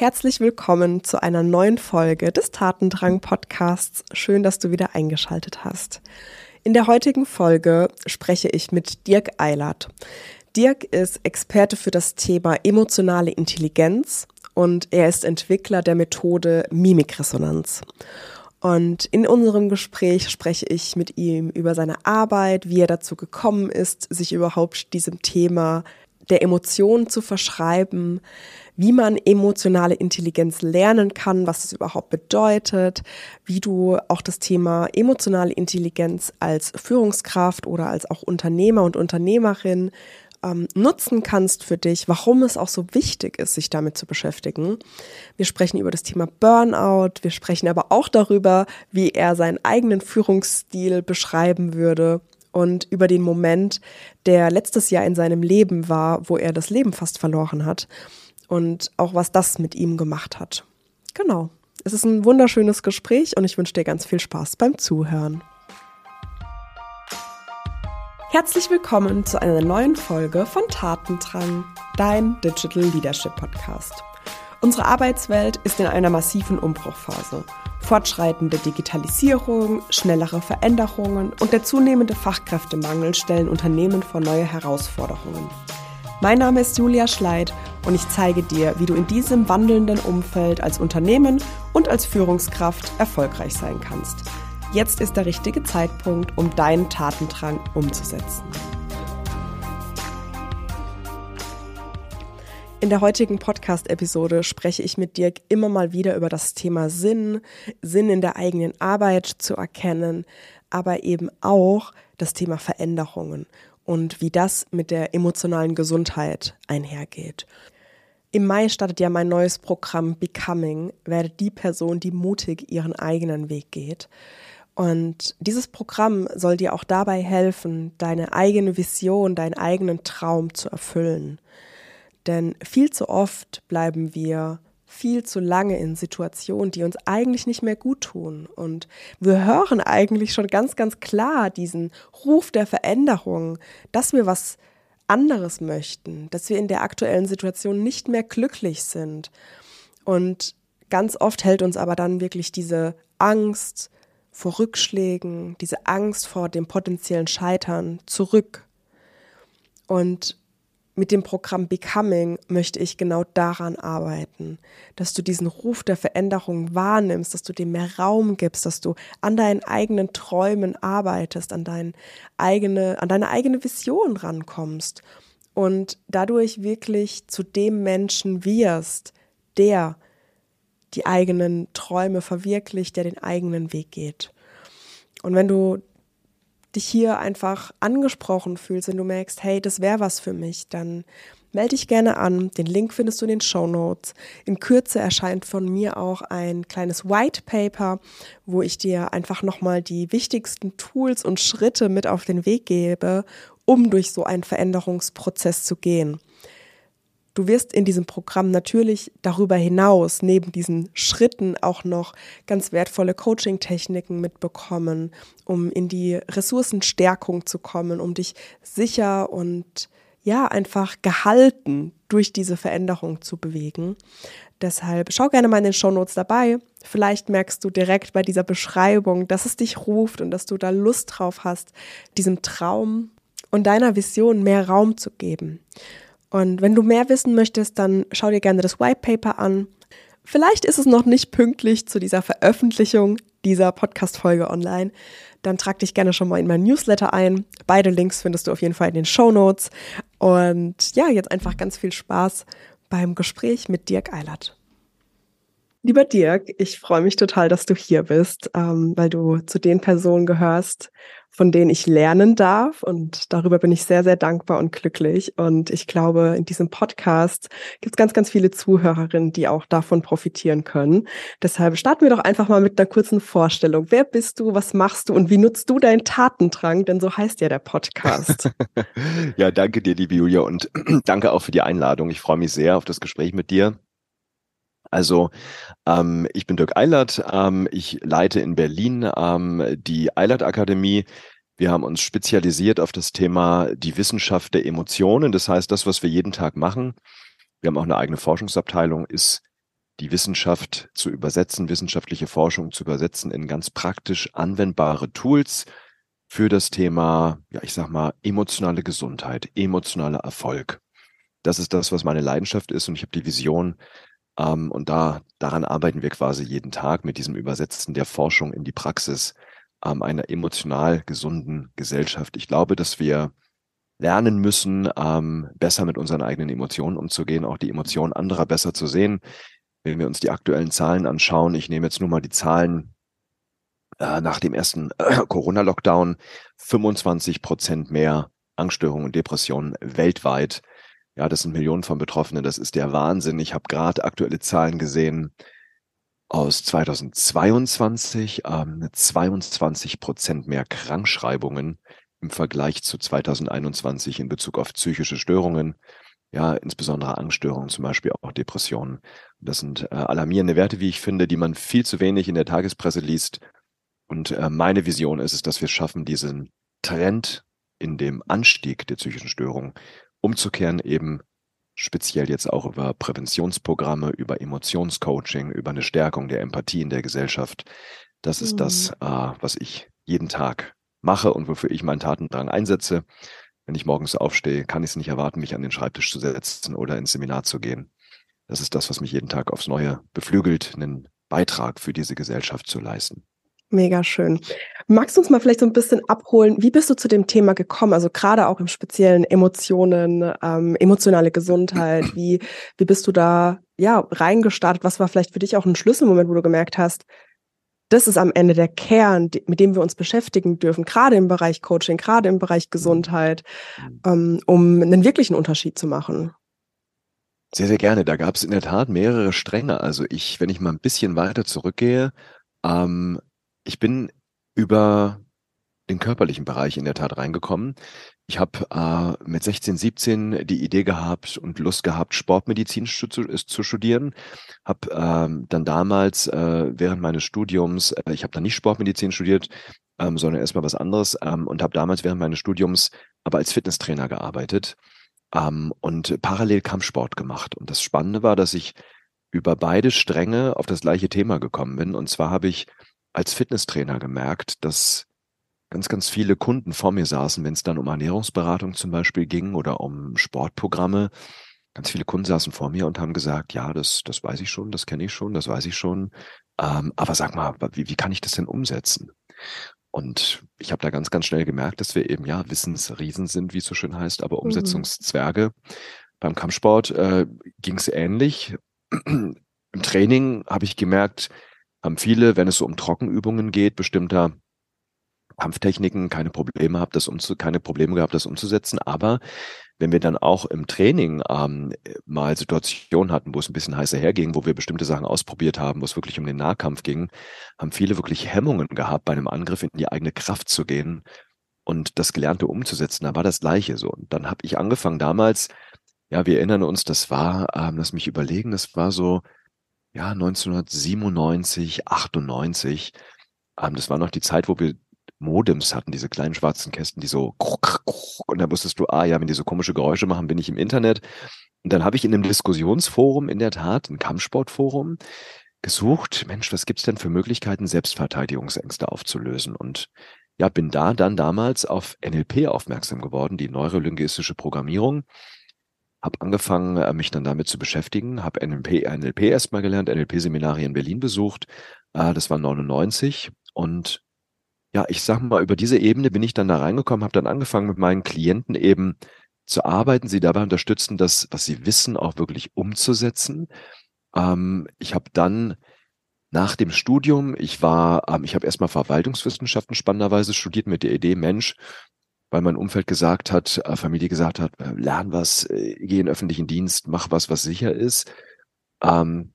Herzlich willkommen zu einer neuen Folge des Tatendrang Podcasts. Schön, dass du wieder eingeschaltet hast. In der heutigen Folge spreche ich mit Dirk Eilert. Dirk ist Experte für das Thema emotionale Intelligenz und er ist Entwickler der Methode Mimikresonanz. Und in unserem Gespräch spreche ich mit ihm über seine Arbeit, wie er dazu gekommen ist, sich überhaupt diesem Thema der Emotionen zu verschreiben, wie man emotionale Intelligenz lernen kann, was es überhaupt bedeutet, wie du auch das Thema emotionale Intelligenz als Führungskraft oder als auch Unternehmer und Unternehmerin ähm, nutzen kannst für dich, warum es auch so wichtig ist, sich damit zu beschäftigen. Wir sprechen über das Thema Burnout, wir sprechen aber auch darüber, wie er seinen eigenen Führungsstil beschreiben würde und über den Moment, der letztes Jahr in seinem Leben war, wo er das Leben fast verloren hat und auch was das mit ihm gemacht hat. Genau. Es ist ein wunderschönes Gespräch und ich wünsche dir ganz viel Spaß beim Zuhören. Herzlich willkommen zu einer neuen Folge von Tatendrang, dein Digital Leadership Podcast. Unsere Arbeitswelt ist in einer massiven Umbruchphase. Fortschreitende Digitalisierung, schnellere Veränderungen und der zunehmende Fachkräftemangel stellen Unternehmen vor neue Herausforderungen. Mein Name ist Julia Schleid und ich zeige dir, wie du in diesem wandelnden Umfeld als Unternehmen und als Führungskraft erfolgreich sein kannst. Jetzt ist der richtige Zeitpunkt, um deinen Tatendrang umzusetzen. In der heutigen Podcast-Episode spreche ich mit Dirk immer mal wieder über das Thema Sinn, Sinn in der eigenen Arbeit zu erkennen, aber eben auch das Thema Veränderungen und wie das mit der emotionalen Gesundheit einhergeht. Im Mai startet ja mein neues Programm Becoming, werde die Person, die mutig ihren eigenen Weg geht. Und dieses Programm soll dir auch dabei helfen, deine eigene Vision, deinen eigenen Traum zu erfüllen. Denn viel zu oft bleiben wir viel zu lange in Situationen, die uns eigentlich nicht mehr gut tun. Und wir hören eigentlich schon ganz, ganz klar diesen Ruf der Veränderung, dass wir was anderes möchten, dass wir in der aktuellen Situation nicht mehr glücklich sind. Und ganz oft hält uns aber dann wirklich diese Angst vor Rückschlägen, diese Angst vor dem potenziellen Scheitern zurück. Und mit dem Programm Becoming möchte ich genau daran arbeiten, dass du diesen Ruf der Veränderung wahrnimmst, dass du dem mehr Raum gibst, dass du an deinen eigenen Träumen arbeitest, an, dein eigene, an deine eigene Vision rankommst und dadurch wirklich zu dem Menschen wirst, der die eigenen Träume verwirklicht, der den eigenen Weg geht. Und wenn du dich hier einfach angesprochen fühlst, wenn du merkst, hey, das wäre was für mich, dann melde dich gerne an. Den Link findest du in den Show Notes. In Kürze erscheint von mir auch ein kleines White Paper, wo ich dir einfach nochmal die wichtigsten Tools und Schritte mit auf den Weg gebe, um durch so einen Veränderungsprozess zu gehen. Du wirst in diesem Programm natürlich darüber hinaus, neben diesen Schritten, auch noch ganz wertvolle Coaching-Techniken mitbekommen, um in die Ressourcenstärkung zu kommen, um dich sicher und ja, einfach gehalten durch diese Veränderung zu bewegen. Deshalb schau gerne mal in den Shownotes dabei. Vielleicht merkst du direkt bei dieser Beschreibung, dass es dich ruft und dass du da Lust drauf hast, diesem Traum und deiner Vision mehr Raum zu geben. Und wenn du mehr wissen möchtest, dann schau dir gerne das White Paper an. Vielleicht ist es noch nicht pünktlich zu dieser Veröffentlichung dieser Podcast-Folge online. Dann trag dich gerne schon mal in mein Newsletter ein. Beide Links findest du auf jeden Fall in den Show Notes. Und ja, jetzt einfach ganz viel Spaß beim Gespräch mit Dirk Eilert. Lieber Dirk, ich freue mich total, dass du hier bist, ähm, weil du zu den Personen gehörst, von denen ich lernen darf. Und darüber bin ich sehr, sehr dankbar und glücklich. Und ich glaube, in diesem Podcast gibt es ganz, ganz viele Zuhörerinnen, die auch davon profitieren können. Deshalb starten wir doch einfach mal mit einer kurzen Vorstellung. Wer bist du? Was machst du? Und wie nutzt du deinen Tatendrang? Denn so heißt ja der Podcast. ja, danke dir, liebe Julia. Und danke auch für die Einladung. Ich freue mich sehr auf das Gespräch mit dir. Also ähm, ich bin Dirk Eilert, ähm, ich leite in Berlin ähm, die Eilert Akademie. Wir haben uns spezialisiert auf das Thema die Wissenschaft der Emotionen. Das heißt, das, was wir jeden Tag machen, wir haben auch eine eigene Forschungsabteilung, ist die Wissenschaft zu übersetzen, wissenschaftliche Forschung zu übersetzen in ganz praktisch anwendbare Tools für das Thema, ja, ich sag mal, emotionale Gesundheit, emotionaler Erfolg. Das ist das, was meine Leidenschaft ist und ich habe die Vision, ähm, und da, daran arbeiten wir quasi jeden Tag mit diesem Übersetzen der Forschung in die Praxis ähm, einer emotional gesunden Gesellschaft. Ich glaube, dass wir lernen müssen, ähm, besser mit unseren eigenen Emotionen umzugehen, auch die Emotionen anderer besser zu sehen. Wenn wir uns die aktuellen Zahlen anschauen, ich nehme jetzt nur mal die Zahlen äh, nach dem ersten äh, Corona-Lockdown, 25 Prozent mehr Angststörungen und Depressionen weltweit. Ja, das sind Millionen von Betroffenen. Das ist der Wahnsinn. Ich habe gerade aktuelle Zahlen gesehen aus 2022, ähm, 22 Prozent mehr Krankschreibungen im Vergleich zu 2021 in Bezug auf psychische Störungen. Ja, insbesondere Angststörungen, zum Beispiel auch Depressionen. Das sind äh, alarmierende Werte, wie ich finde, die man viel zu wenig in der Tagespresse liest. Und äh, meine Vision ist es, dass wir schaffen, diesen Trend in dem Anstieg der psychischen Störungen umzukehren, eben speziell jetzt auch über Präventionsprogramme, über Emotionscoaching, über eine Stärkung der Empathie in der Gesellschaft. Das ist mhm. das, äh, was ich jeden Tag mache und wofür ich meinen Tatendrang einsetze. Wenn ich morgens aufstehe, kann ich es nicht erwarten, mich an den Schreibtisch zu setzen oder ins Seminar zu gehen. Das ist das, was mich jeden Tag aufs Neue beflügelt, einen Beitrag für diese Gesellschaft zu leisten. Mega schön. Magst du uns mal vielleicht so ein bisschen abholen, wie bist du zu dem Thema gekommen? Also gerade auch im speziellen Emotionen, ähm, emotionale Gesundheit. Wie, wie bist du da ja reingestartet? Was war vielleicht für dich auch ein Schlüsselmoment, wo du gemerkt hast, das ist am Ende der Kern, mit dem wir uns beschäftigen dürfen, gerade im Bereich Coaching, gerade im Bereich Gesundheit, mhm. ähm, um einen wirklichen Unterschied zu machen? Sehr, sehr gerne. Da gab es in der Tat mehrere Stränge. Also ich, wenn ich mal ein bisschen weiter zurückgehe, ähm, ich bin über den körperlichen Bereich in der Tat reingekommen. Ich habe äh, mit 16, 17 die Idee gehabt und Lust gehabt, Sportmedizin zu, zu studieren. Habe ähm, dann damals äh, während meines Studiums, äh, ich habe dann nicht Sportmedizin studiert, ähm, sondern erstmal was anderes ähm, und habe damals während meines Studiums aber als Fitnesstrainer gearbeitet ähm, und parallel Kampfsport gemacht. Und das Spannende war, dass ich über beide Stränge auf das gleiche Thema gekommen bin. Und zwar habe ich als Fitnesstrainer gemerkt, dass ganz, ganz viele Kunden vor mir saßen, wenn es dann um Ernährungsberatung zum Beispiel ging oder um Sportprogramme. Ganz viele Kunden saßen vor mir und haben gesagt, ja, das, das weiß ich schon, das kenne ich schon, das weiß ich schon. Ähm, aber sag mal, wie, wie kann ich das denn umsetzen? Und ich habe da ganz, ganz schnell gemerkt, dass wir eben ja Wissensriesen sind, wie es so schön heißt, aber mhm. Umsetzungszwerge. Mhm. Beim Kampfsport äh, ging es ähnlich. Im Training habe ich gemerkt, haben viele, wenn es so um Trockenübungen geht, bestimmter Kampftechniken keine Probleme gehabt, das umzu keine Probleme gehabt, das umzusetzen. Aber wenn wir dann auch im Training ähm, mal Situationen hatten, wo es ein bisschen heißer herging, wo wir bestimmte Sachen ausprobiert haben, wo es wirklich um den Nahkampf ging, haben viele wirklich Hemmungen gehabt, bei einem Angriff in die eigene Kraft zu gehen und das Gelernte umzusetzen. Da war das Gleiche so. Und dann habe ich angefangen damals, ja, wir erinnern uns, das war, ähm, lass mich überlegen, das war so ja, 1997, 98. Ähm, das war noch die Zeit, wo wir Modems hatten, diese kleinen schwarzen Kästen, die so und da wusstest du, ah ja, wenn die so komische Geräusche machen, bin ich im Internet. Und dann habe ich in einem Diskussionsforum in der Tat, ein Kampfsportforum, gesucht, Mensch, was gibt's denn für Möglichkeiten, Selbstverteidigungsängste aufzulösen? Und ja, bin da dann damals auf NLP aufmerksam geworden, die neurolinguistische Programmierung habe angefangen, äh, mich dann damit zu beschäftigen, habe NLP, NLP erstmal gelernt, NLP-Seminare in Berlin besucht. Äh, das war 99 und ja, ich sag mal, über diese Ebene bin ich dann da reingekommen, habe dann angefangen mit meinen Klienten eben zu arbeiten, sie dabei unterstützen, das, was sie wissen, auch wirklich umzusetzen. Ähm, ich habe dann nach dem Studium, ich war, ähm, ich habe erstmal Verwaltungswissenschaften spannenderweise studiert mit der Idee, Mensch, weil mein Umfeld gesagt hat, äh, Familie gesagt hat, äh, lern was, äh, geh in öffentlichen Dienst, mach was, was sicher ist. Ähm,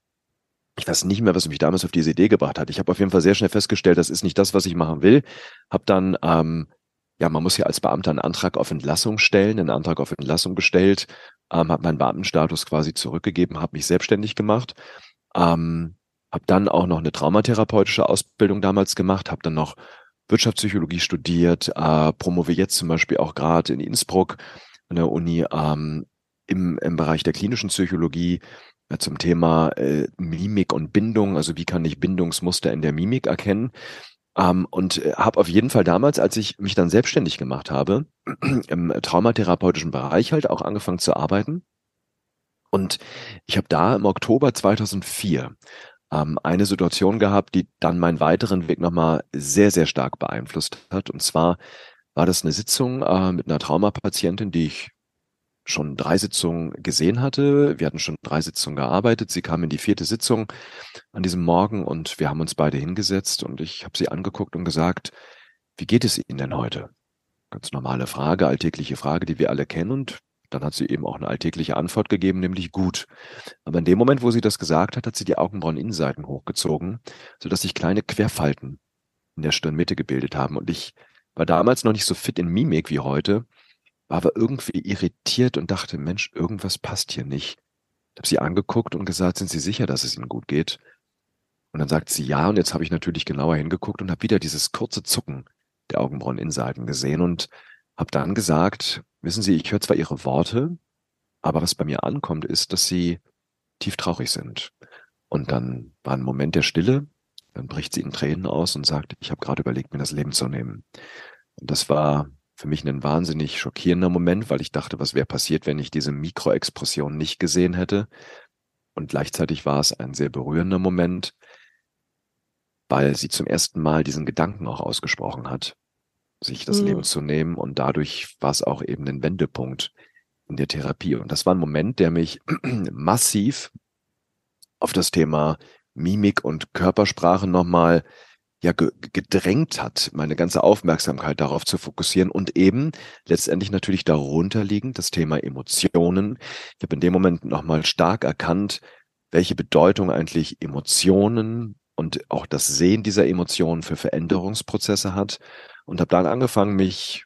ich weiß nicht mehr, was mich damals auf diese Idee gebracht hat. Ich habe auf jeden Fall sehr schnell festgestellt, das ist nicht das, was ich machen will. Hab dann, ähm, ja, man muss ja als Beamter einen Antrag auf Entlassung stellen, einen Antrag auf Entlassung gestellt, ähm, habe meinen Beamtenstatus quasi zurückgegeben, habe mich selbstständig gemacht, ähm, habe dann auch noch eine traumatherapeutische Ausbildung damals gemacht, habe dann noch Wirtschaftspsychologie studiert, äh, promoviere jetzt zum Beispiel auch gerade in Innsbruck an der Uni ähm, im, im Bereich der klinischen Psychologie zum Thema äh, Mimik und Bindung, also wie kann ich Bindungsmuster in der Mimik erkennen. Ähm, und äh, habe auf jeden Fall damals, als ich mich dann selbstständig gemacht habe, im traumatherapeutischen Bereich halt auch angefangen zu arbeiten. Und ich habe da im Oktober 2004 ähm, eine Situation gehabt, die dann meinen weiteren Weg nochmal sehr, sehr stark beeinflusst hat. Und zwar war das eine Sitzung äh, mit einer Traumapatientin, die ich schon drei Sitzungen gesehen hatte. Wir hatten schon drei Sitzungen gearbeitet. Sie kam in die vierte Sitzung an diesem Morgen und wir haben uns beide hingesetzt und ich habe sie angeguckt und gesagt, wie geht es Ihnen denn heute? Ganz normale Frage, alltägliche Frage, die wir alle kennen und dann hat sie eben auch eine alltägliche Antwort gegeben, nämlich gut. Aber in dem Moment, wo sie das gesagt hat, hat sie die Augenbrauen-Innenseiten hochgezogen, sodass sich kleine Querfalten in der Stirnmitte gebildet haben. Und ich war damals noch nicht so fit in Mimik wie heute war aber irgendwie irritiert und dachte, Mensch, irgendwas passt hier nicht. Ich habe sie angeguckt und gesagt, sind Sie sicher, dass es Ihnen gut geht? Und dann sagt sie ja, und jetzt habe ich natürlich genauer hingeguckt und habe wieder dieses kurze Zucken der Augenbraueninnenseiten gesehen und habe dann gesagt, wissen Sie, ich höre zwar Ihre Worte, aber was bei mir ankommt, ist, dass Sie tief traurig sind. Und dann war ein Moment der Stille, dann bricht sie in Tränen aus und sagt, ich habe gerade überlegt, mir das Leben zu nehmen. Und das war für mich ein wahnsinnig schockierender Moment, weil ich dachte, was wäre passiert, wenn ich diese Mikroexpression nicht gesehen hätte. Und gleichzeitig war es ein sehr berührender Moment, weil sie zum ersten Mal diesen Gedanken auch ausgesprochen hat, sich das mhm. Leben zu nehmen. Und dadurch war es auch eben ein Wendepunkt in der Therapie. Und das war ein Moment, der mich massiv auf das Thema Mimik und Körpersprache nochmal ja gedrängt hat, meine ganze Aufmerksamkeit darauf zu fokussieren und eben letztendlich natürlich darunter liegend das Thema Emotionen. Ich habe in dem Moment nochmal stark erkannt, welche Bedeutung eigentlich Emotionen und auch das Sehen dieser Emotionen für Veränderungsprozesse hat und habe dann angefangen, mich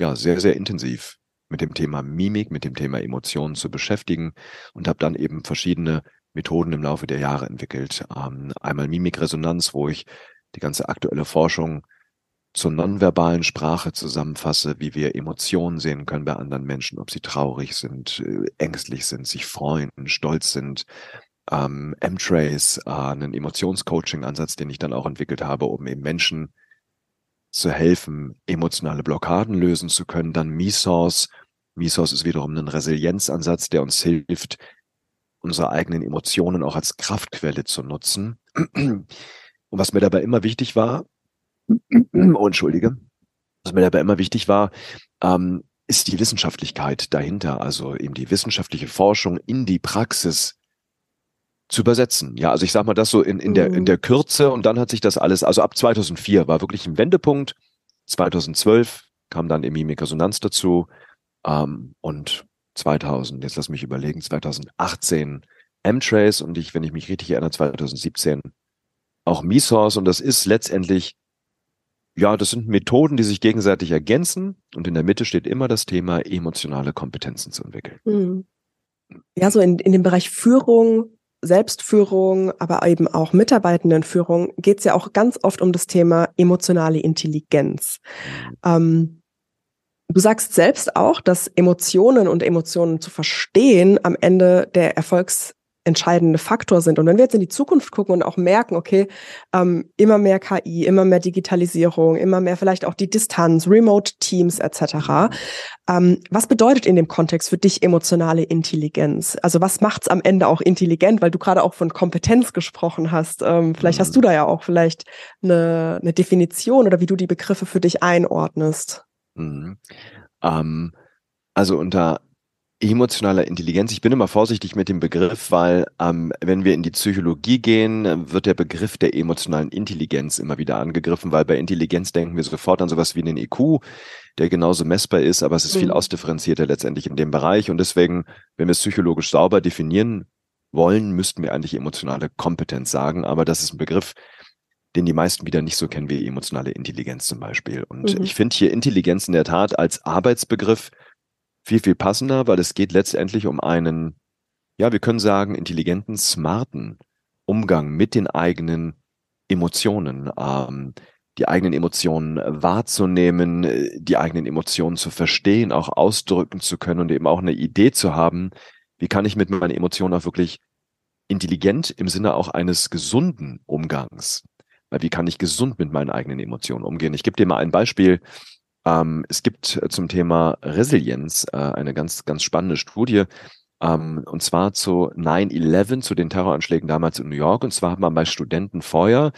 ja sehr, sehr intensiv mit dem Thema Mimik, mit dem Thema Emotionen zu beschäftigen und habe dann eben verschiedene Methoden im Laufe der Jahre entwickelt. Ähm, einmal Mimikresonanz, wo ich die ganze aktuelle Forschung zur nonverbalen Sprache zusammenfasse, wie wir Emotionen sehen können bei anderen Menschen, ob sie traurig sind, äh, ängstlich sind, sich freuen, stolz sind. Ähm, M-Trace, äh, einen Emotionscoaching-Ansatz, den ich dann auch entwickelt habe, um eben Menschen zu helfen, emotionale Blockaden lösen zu können. Dann Misos. Misos ist wiederum ein Resilienzansatz, der uns hilft, unsere eigenen Emotionen auch als Kraftquelle zu nutzen. Und was mir dabei immer wichtig war, oh, entschuldige, was mir dabei immer wichtig war, ähm, ist die Wissenschaftlichkeit dahinter, also eben die wissenschaftliche Forschung in die Praxis zu übersetzen. Ja, also ich sag mal das so in, in, der, in mhm. der Kürze und dann hat sich das alles, also ab 2004 war wirklich ein Wendepunkt. 2012 kam dann Mimikresonanz dazu ähm, und 2000, jetzt lass mich überlegen, 2018 M-Trace und ich, wenn ich mich richtig erinnere, 2017 auch Misos und das ist letztendlich, ja, das sind Methoden, die sich gegenseitig ergänzen und in der Mitte steht immer das Thema, emotionale Kompetenzen zu entwickeln. Mhm. Ja, so in, in dem Bereich Führung, Selbstführung, aber eben auch Mitarbeitendenführung geht es ja auch ganz oft um das Thema emotionale Intelligenz. Ähm, du sagst selbst auch, dass Emotionen und Emotionen zu verstehen am Ende der Erfolgs entscheidende Faktor sind. Und wenn wir jetzt in die Zukunft gucken und auch merken, okay, ähm, immer mehr KI, immer mehr Digitalisierung, immer mehr vielleicht auch die Distanz, Remote-Teams etc. Ähm, was bedeutet in dem Kontext für dich emotionale Intelligenz? Also was macht's am Ende auch intelligent? Weil du gerade auch von Kompetenz gesprochen hast. Ähm, vielleicht mhm. hast du da ja auch vielleicht eine, eine Definition oder wie du die Begriffe für dich einordnest. Mhm. Ähm, also unter emotionaler Intelligenz. Ich bin immer vorsichtig mit dem Begriff, weil ähm, wenn wir in die Psychologie gehen, wird der Begriff der emotionalen Intelligenz immer wieder angegriffen, weil bei Intelligenz denken wir sofort an sowas wie einen IQ, der genauso messbar ist, aber es ist mhm. viel ausdifferenzierter letztendlich in dem Bereich. Und deswegen, wenn wir es psychologisch sauber definieren wollen, müssten wir eigentlich emotionale Kompetenz sagen. Aber das ist ein Begriff, den die meisten wieder nicht so kennen wie emotionale Intelligenz zum Beispiel. Und mhm. ich finde hier Intelligenz in der Tat als Arbeitsbegriff viel, viel passender, weil es geht letztendlich um einen, ja, wir können sagen, intelligenten, smarten Umgang mit den eigenen Emotionen, ähm, die eigenen Emotionen wahrzunehmen, die eigenen Emotionen zu verstehen, auch ausdrücken zu können und eben auch eine Idee zu haben, wie kann ich mit meinen Emotionen auch wirklich intelligent im Sinne auch eines gesunden Umgangs. Weil wie kann ich gesund mit meinen eigenen Emotionen umgehen? Ich gebe dir mal ein Beispiel. Ähm, es gibt zum Thema Resilienz äh, eine ganz, ganz spannende Studie. Ähm, und zwar zu 9-11, zu den Terroranschlägen damals in New York. Und zwar hat man bei Studenten vorher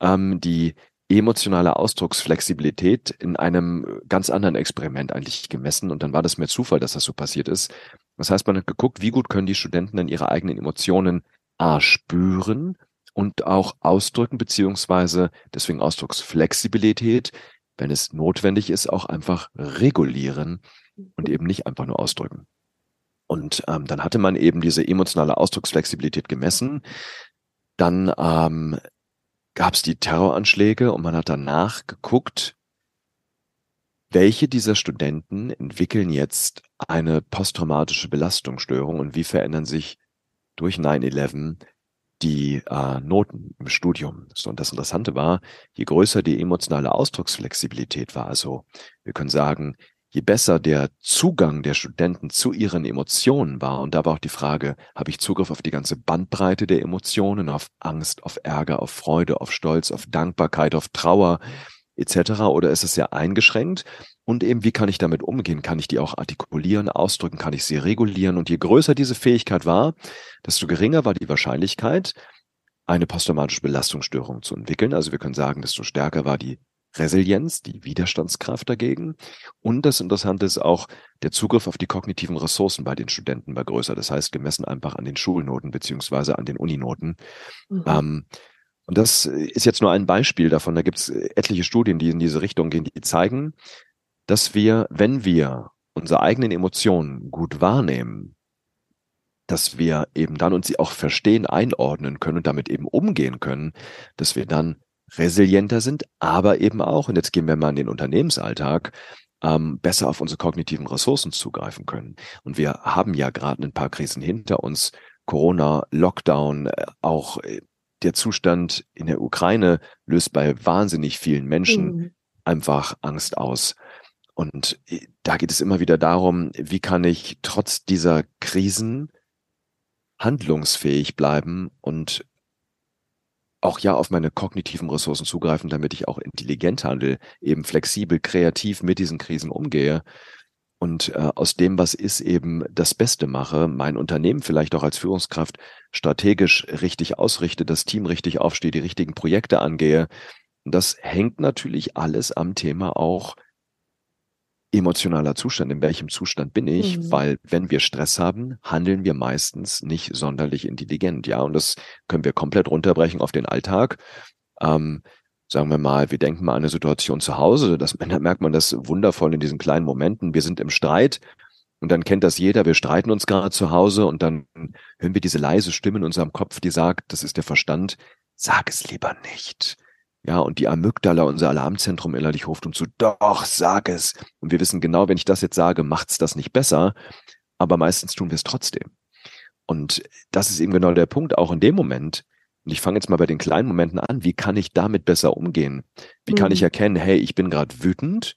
ähm, die emotionale Ausdrucksflexibilität in einem ganz anderen Experiment eigentlich gemessen. Und dann war das mehr Zufall, dass das so passiert ist. Das heißt, man hat geguckt, wie gut können die Studenten dann ihre eigenen Emotionen A spüren und auch ausdrücken, beziehungsweise deswegen Ausdrucksflexibilität, wenn es notwendig ist, auch einfach regulieren und eben nicht einfach nur ausdrücken. Und ähm, dann hatte man eben diese emotionale Ausdrucksflexibilität gemessen. Dann ähm, gab es die Terroranschläge und man hat danach geguckt, welche dieser Studenten entwickeln jetzt eine posttraumatische Belastungsstörung und wie verändern sich durch 9-11 die äh, Noten im Studium. So, und das Interessante war, je größer die emotionale Ausdrucksflexibilität war, also wir können sagen, je besser der Zugang der Studenten zu ihren Emotionen war, und da war auch die Frage, habe ich Zugriff auf die ganze Bandbreite der Emotionen, auf Angst, auf Ärger, auf Freude, auf Stolz, auf Dankbarkeit, auf Trauer etc. oder ist es sehr eingeschränkt? Und eben, wie kann ich damit umgehen? Kann ich die auch artikulieren, ausdrücken? Kann ich sie regulieren? Und je größer diese Fähigkeit war, desto geringer war die Wahrscheinlichkeit, eine posttraumatische Belastungsstörung zu entwickeln. Also wir können sagen, desto stärker war die Resilienz, die Widerstandskraft dagegen. Und das Interessante ist auch, der Zugriff auf die kognitiven Ressourcen bei den Studenten war größer. Das heißt, gemessen einfach an den Schulnoten beziehungsweise an den Uninoten. Mhm. Ähm, und das ist jetzt nur ein Beispiel davon. Da gibt es etliche Studien, die in diese Richtung gehen, die zeigen, dass wir, wenn wir unsere eigenen Emotionen gut wahrnehmen, dass wir eben dann uns sie auch verstehen, einordnen können und damit eben umgehen können, dass wir dann resilienter sind, aber eben auch, und jetzt gehen wir mal in den Unternehmensalltag, ähm, besser auf unsere kognitiven Ressourcen zugreifen können. Und wir haben ja gerade ein paar Krisen hinter uns. Corona, Lockdown, äh, auch äh, der Zustand in der Ukraine löst bei wahnsinnig vielen Menschen mhm. einfach Angst aus. Und äh, da geht es immer wieder darum, wie kann ich trotz dieser Krisen handlungsfähig bleiben und auch ja auf meine kognitiven Ressourcen zugreifen, damit ich auch intelligent handle, eben flexibel, kreativ mit diesen Krisen umgehe und äh, aus dem, was ist, eben das Beste mache, mein Unternehmen vielleicht auch als Führungskraft strategisch richtig ausrichte, das Team richtig aufstehe, die richtigen Projekte angehe. Das hängt natürlich alles am Thema auch emotionaler Zustand, in welchem Zustand bin ich, mhm. weil wenn wir Stress haben, handeln wir meistens nicht sonderlich intelligent, ja, und das können wir komplett runterbrechen auf den Alltag. Ähm, sagen wir mal, wir denken mal an eine Situation zu Hause, das da merkt man das wundervoll in diesen kleinen Momenten. Wir sind im Streit und dann kennt das jeder, wir streiten uns gerade zu Hause und dann hören wir diese leise Stimme in unserem Kopf, die sagt, das ist der Verstand, sag es lieber nicht. Ja, und die Amygdala, unser Alarmzentrum innerlich ruft uns zu, doch, sag es. Und wir wissen genau, wenn ich das jetzt sage, macht's das nicht besser. Aber meistens tun wir es trotzdem. Und das ist eben genau der Punkt, auch in dem Moment. Und ich fange jetzt mal bei den kleinen Momenten an. Wie kann ich damit besser umgehen? Wie mhm. kann ich mhm. erkennen, hey, ich bin gerade wütend?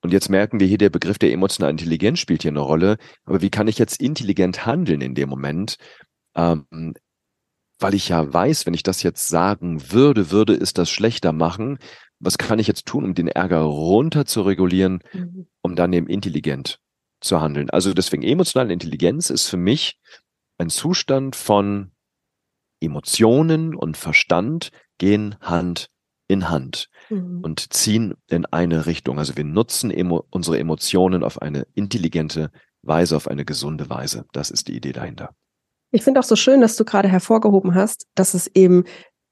Und jetzt merken wir hier, der Begriff der emotionalen Intelligenz spielt hier eine Rolle. Aber wie kann ich jetzt intelligent handeln in dem Moment? Ähm, weil ich ja weiß, wenn ich das jetzt sagen würde, würde es das schlechter machen. Was kann ich jetzt tun, um den Ärger runter zu regulieren, mhm. um dann eben intelligent zu handeln? Also deswegen emotionale Intelligenz ist für mich ein Zustand von Emotionen und Verstand gehen Hand in Hand mhm. und ziehen in eine Richtung. Also wir nutzen emo unsere Emotionen auf eine intelligente Weise, auf eine gesunde Weise. Das ist die Idee dahinter. Ich finde auch so schön, dass du gerade hervorgehoben hast, dass es eben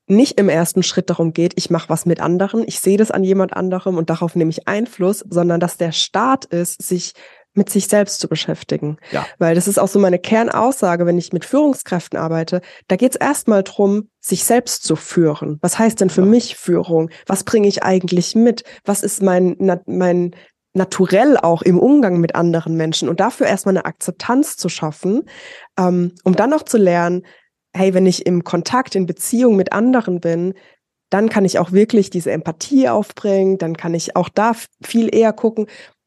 nicht im ersten Schritt darum geht, ich mache was mit anderen, ich sehe das an jemand anderem und darauf nehme ich Einfluss, sondern dass der Start ist, sich mit sich selbst zu beschäftigen. Ja. Weil das ist auch so meine Kernaussage, wenn ich mit Führungskräften arbeite. Da geht es erstmal drum, sich selbst zu führen. Was heißt denn für ja. mich Führung? Was bringe ich eigentlich mit? Was ist mein, mein naturell auch im Umgang mit anderen Menschen und dafür erstmal eine Akzeptanz zu schaffen, ähm, um dann auch zu lernen, hey, wenn ich im Kontakt, in Beziehung mit anderen bin, dann kann ich auch wirklich diese Empathie aufbringen, dann kann ich auch da viel eher gucken,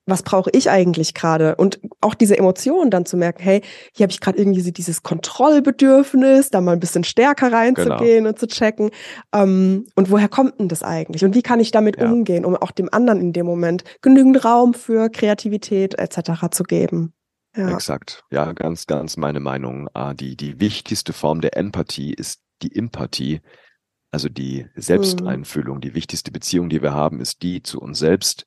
was brauche ich eigentlich gerade? Und auch diese Emotionen dann zu merken, hey, hier habe ich gerade irgendwie dieses Kontrollbedürfnis, da mal ein bisschen stärker reinzugehen genau. und zu checken. Ähm, und woher kommt denn das eigentlich? Und wie kann ich damit ja. umgehen, um auch dem anderen in dem Moment genügend Raum für Kreativität etc. zu geben? Ja. Exakt. Ja, ganz, ganz meine Meinung. Ah, die, die wichtigste Form der Empathie ist die Empathie, also die mhm. Selbsteinfühlung. Mhm. Die wichtigste Beziehung, die wir haben, ist die zu uns selbst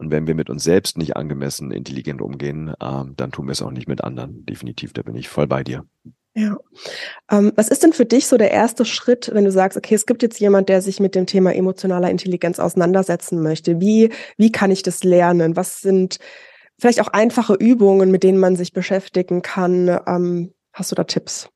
und wenn wir mit uns selbst nicht angemessen intelligent umgehen, ähm, dann tun wir es auch nicht mit anderen. Definitiv, da bin ich voll bei dir. Ja. Ähm, was ist denn für dich so der erste Schritt, wenn du sagst, okay, es gibt jetzt jemand, der sich mit dem Thema emotionaler Intelligenz auseinandersetzen möchte? Wie, wie kann ich das lernen? Was sind vielleicht auch einfache Übungen, mit denen man sich beschäftigen kann? Ähm, hast du da Tipps?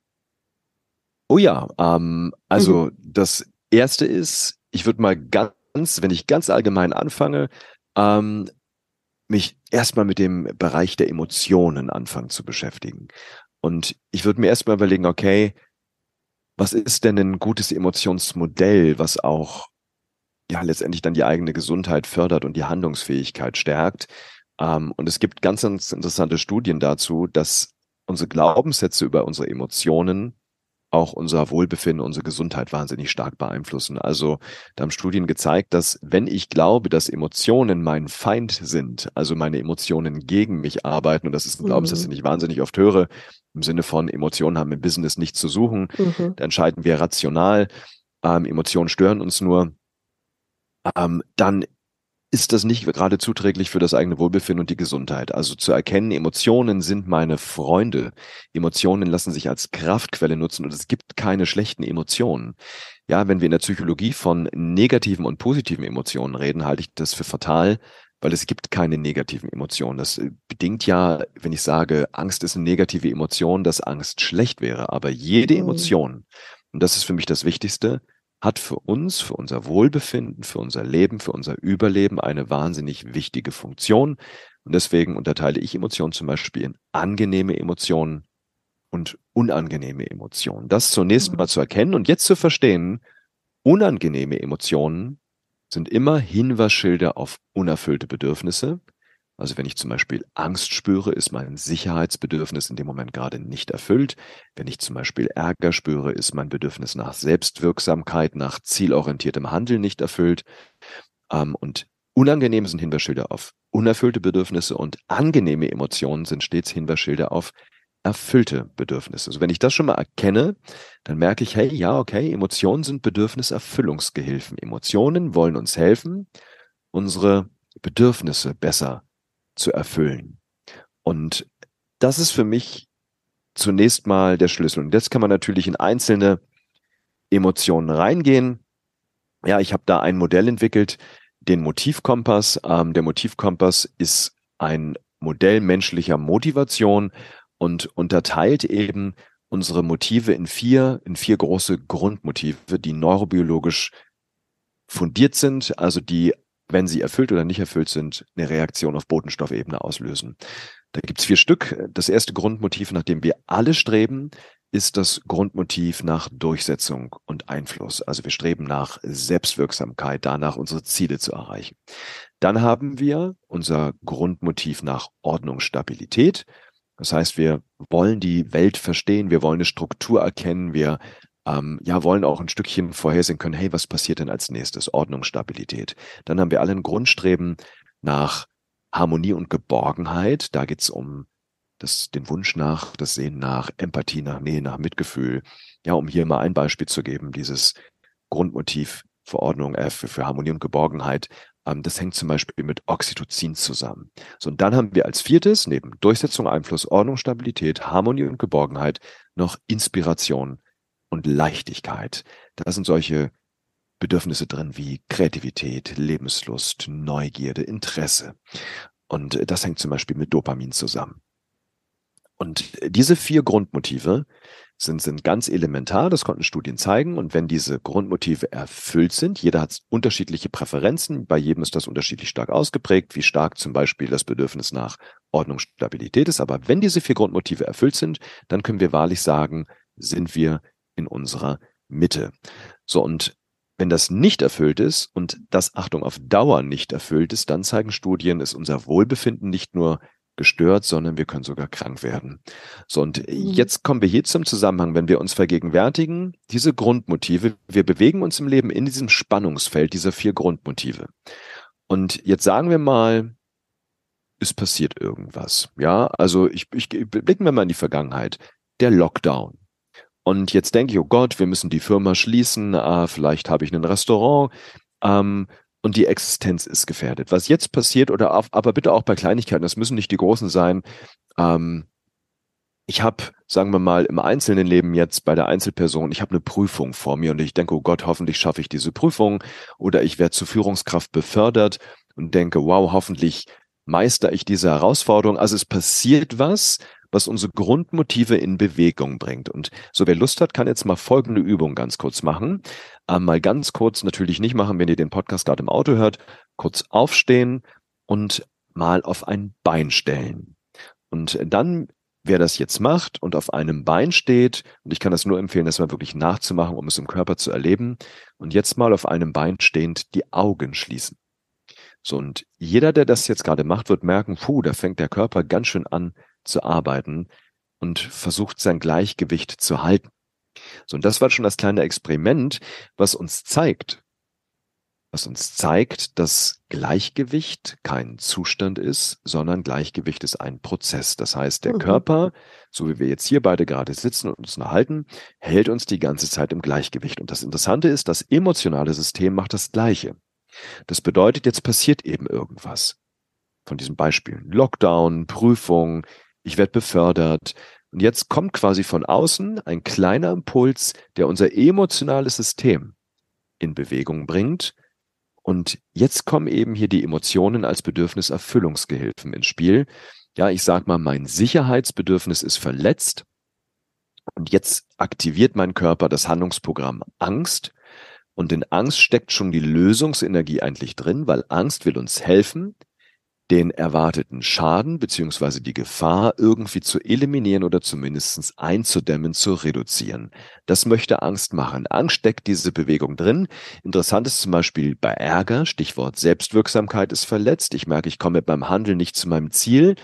Oh ja, ähm, also mhm. das erste ist, ich würde mal ganz, wenn ich ganz allgemein anfange, ähm, mich erstmal mit dem Bereich der Emotionen anfangen zu beschäftigen. Und ich würde mir erstmal überlegen, okay, was ist denn ein gutes Emotionsmodell, was auch ja letztendlich dann die eigene Gesundheit fördert und die Handlungsfähigkeit stärkt. Ähm, und es gibt ganz, ganz interessante Studien dazu, dass unsere Glaubenssätze über unsere Emotionen auch unser Wohlbefinden, unsere Gesundheit wahnsinnig stark beeinflussen. Also da haben Studien gezeigt, dass wenn ich glaube, dass Emotionen mein Feind sind, also meine Emotionen gegen mich arbeiten, und das ist ein Glaubenssatz, mhm. den ich wahnsinnig oft höre, im Sinne von Emotionen haben im Business nichts zu suchen, mhm. da entscheiden wir rational, ähm, Emotionen stören uns nur, ähm, dann ist das nicht gerade zuträglich für das eigene Wohlbefinden und die Gesundheit. Also zu erkennen, Emotionen sind meine Freunde. Emotionen lassen sich als Kraftquelle nutzen und es gibt keine schlechten Emotionen. Ja, wenn wir in der Psychologie von negativen und positiven Emotionen reden, halte ich das für fatal, weil es gibt keine negativen Emotionen. Das äh, bedingt ja, wenn ich sage, Angst ist eine negative Emotion, dass Angst schlecht wäre. Aber jede mhm. Emotion, und das ist für mich das Wichtigste, hat für uns, für unser Wohlbefinden, für unser Leben, für unser Überleben eine wahnsinnig wichtige Funktion. Und deswegen unterteile ich Emotionen zum Beispiel in angenehme Emotionen und unangenehme Emotionen. Das zunächst mhm. mal zu erkennen und jetzt zu verstehen, unangenehme Emotionen sind immer Hinweisschilder auf unerfüllte Bedürfnisse also wenn ich zum Beispiel Angst spüre, ist mein Sicherheitsbedürfnis in dem Moment gerade nicht erfüllt. Wenn ich zum Beispiel Ärger spüre, ist mein Bedürfnis nach Selbstwirksamkeit, nach zielorientiertem Handeln nicht erfüllt. Ähm, und unangenehm sind Hinweisschilder auf unerfüllte Bedürfnisse und angenehme Emotionen sind stets Hinweisschilder auf erfüllte Bedürfnisse. Also wenn ich das schon mal erkenne, dann merke ich, hey, ja, okay, Emotionen sind Bedürfniserfüllungsgehilfen. Emotionen wollen uns helfen, unsere Bedürfnisse besser zu erfüllen. Und das ist für mich zunächst mal der Schlüssel. Und jetzt kann man natürlich in einzelne Emotionen reingehen. Ja, ich habe da ein Modell entwickelt, den Motivkompass. Ähm, der Motivkompass ist ein Modell menschlicher Motivation und unterteilt eben unsere Motive in vier, in vier große Grundmotive, die neurobiologisch fundiert sind, also die wenn sie erfüllt oder nicht erfüllt sind, eine Reaktion auf Botenstoffebene auslösen. Da gibt es vier Stück. Das erste Grundmotiv, nach dem wir alle streben, ist das Grundmotiv nach Durchsetzung und Einfluss. Also wir streben nach Selbstwirksamkeit, danach unsere Ziele zu erreichen. Dann haben wir unser Grundmotiv nach Ordnung, Stabilität. Das heißt, wir wollen die Welt verstehen, wir wollen eine Struktur erkennen, wir ähm, ja, wollen auch ein Stückchen vorhersehen können, hey, was passiert denn als nächstes? Ordnung, Stabilität. Dann haben wir alle ein Grundstreben nach Harmonie und Geborgenheit. Da geht's um das, den Wunsch nach, das Sehen nach Empathie, nach Nähe, nach Mitgefühl. Ja, um hier mal ein Beispiel zu geben, dieses Grundmotiv für Ordnung, äh, für, für Harmonie und Geborgenheit, ähm, das hängt zum Beispiel mit Oxytocin zusammen. So, und dann haben wir als viertes, neben Durchsetzung, Einfluss, Ordnung, Stabilität, Harmonie und Geborgenheit, noch Inspiration, und Leichtigkeit. Da sind solche Bedürfnisse drin wie Kreativität, Lebenslust, Neugierde, Interesse. Und das hängt zum Beispiel mit Dopamin zusammen. Und diese vier Grundmotive sind, sind ganz elementar, das konnten Studien zeigen. Und wenn diese Grundmotive erfüllt sind, jeder hat unterschiedliche Präferenzen, bei jedem ist das unterschiedlich stark ausgeprägt, wie stark zum Beispiel das Bedürfnis nach Ordnung, Stabilität ist. Aber wenn diese vier Grundmotive erfüllt sind, dann können wir wahrlich sagen, sind wir in unserer Mitte. So, und Wenn das nicht erfüllt ist und das, Achtung, auf Dauer nicht erfüllt ist, dann zeigen Studien, ist unser Wohlbefinden nicht nur gestört, sondern wir können sogar krank werden. So, und mhm. jetzt kommen wir hier zum Zusammenhang, wenn wir uns vergegenwärtigen, diese Grundmotive, wir bewegen uns im Leben in diesem Spannungsfeld dieser vier Grundmotive. Und jetzt sagen wir mal, es passiert irgendwas. Ja, also ich, ich blicken wir mal in die Vergangenheit. Der Lockdown. Und jetzt denke ich, oh Gott, wir müssen die Firma schließen, äh, vielleicht habe ich ein Restaurant. Ähm, und die Existenz ist gefährdet. Was jetzt passiert, oder auf, aber bitte auch bei Kleinigkeiten, das müssen nicht die großen sein. Ähm, ich habe, sagen wir mal, im einzelnen Leben jetzt bei der Einzelperson, ich habe eine Prüfung vor mir und ich denke, oh Gott, hoffentlich schaffe ich diese Prüfung oder ich werde zur Führungskraft befördert und denke, wow, hoffentlich meister ich diese Herausforderung. Also es passiert was, was unsere Grundmotive in Bewegung bringt. Und so wer Lust hat, kann jetzt mal folgende Übung ganz kurz machen. Ähm, mal ganz kurz natürlich nicht machen, wenn ihr den Podcast gerade im Auto hört. Kurz aufstehen und mal auf ein Bein stellen. Und dann, wer das jetzt macht und auf einem Bein steht, und ich kann das nur empfehlen, das mal wirklich nachzumachen, um es im Körper zu erleben, und jetzt mal auf einem Bein stehend die Augen schließen. So, und jeder, der das jetzt gerade macht, wird merken, puh, da fängt der Körper ganz schön an zu arbeiten und versucht sein Gleichgewicht zu halten. So, und das war schon das kleine Experiment, was uns zeigt, was uns zeigt, dass Gleichgewicht kein Zustand ist, sondern Gleichgewicht ist ein Prozess. Das heißt, der mhm. Körper, so wie wir jetzt hier beide gerade sitzen und uns unterhalten, hält uns die ganze Zeit im Gleichgewicht. Und das Interessante ist, das emotionale System macht das Gleiche. Das bedeutet, jetzt passiert eben irgendwas. Von diesen Beispielen. Lockdown, Prüfung, ich werde befördert. Und jetzt kommt quasi von außen ein kleiner Impuls, der unser emotionales System in Bewegung bringt. Und jetzt kommen eben hier die Emotionen als Bedürfniserfüllungsgehilfen ins Spiel. Ja, ich sag mal, mein Sicherheitsbedürfnis ist verletzt. Und jetzt aktiviert mein Körper das Handlungsprogramm Angst. Und in Angst steckt schon die Lösungsenergie eigentlich drin, weil Angst will uns helfen, den erwarteten Schaden beziehungsweise die Gefahr irgendwie zu eliminieren oder zumindest einzudämmen, zu reduzieren. Das möchte Angst machen. Angst steckt diese Bewegung drin. Interessant ist zum Beispiel bei Ärger, Stichwort Selbstwirksamkeit ist verletzt. Ich merke, ich komme beim Handeln nicht zu meinem Ziel.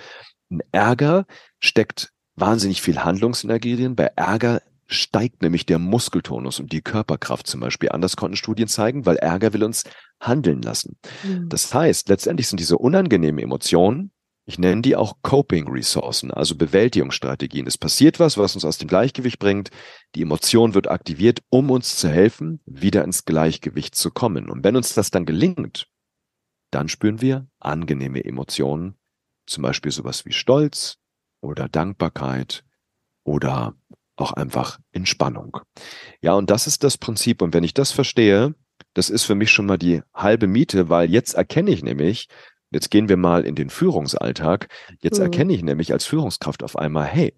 In Ärger steckt wahnsinnig viel Handlungsenergie drin. Bei Ärger steigt nämlich der Muskeltonus und die Körperkraft zum Beispiel an. Das konnten Studien zeigen, weil Ärger will uns handeln lassen. Mhm. Das heißt, letztendlich sind diese unangenehmen Emotionen, ich nenne die auch Coping-Ressourcen, also Bewältigungsstrategien. Es passiert was, was uns aus dem Gleichgewicht bringt. Die Emotion wird aktiviert, um uns zu helfen, wieder ins Gleichgewicht zu kommen. Und wenn uns das dann gelingt, dann spüren wir angenehme Emotionen, zum Beispiel sowas wie Stolz oder Dankbarkeit oder auch einfach Entspannung. Ja, und das ist das Prinzip. Und wenn ich das verstehe, das ist für mich schon mal die halbe Miete, weil jetzt erkenne ich nämlich, jetzt gehen wir mal in den Führungsalltag, jetzt mhm. erkenne ich nämlich als Führungskraft auf einmal, hey,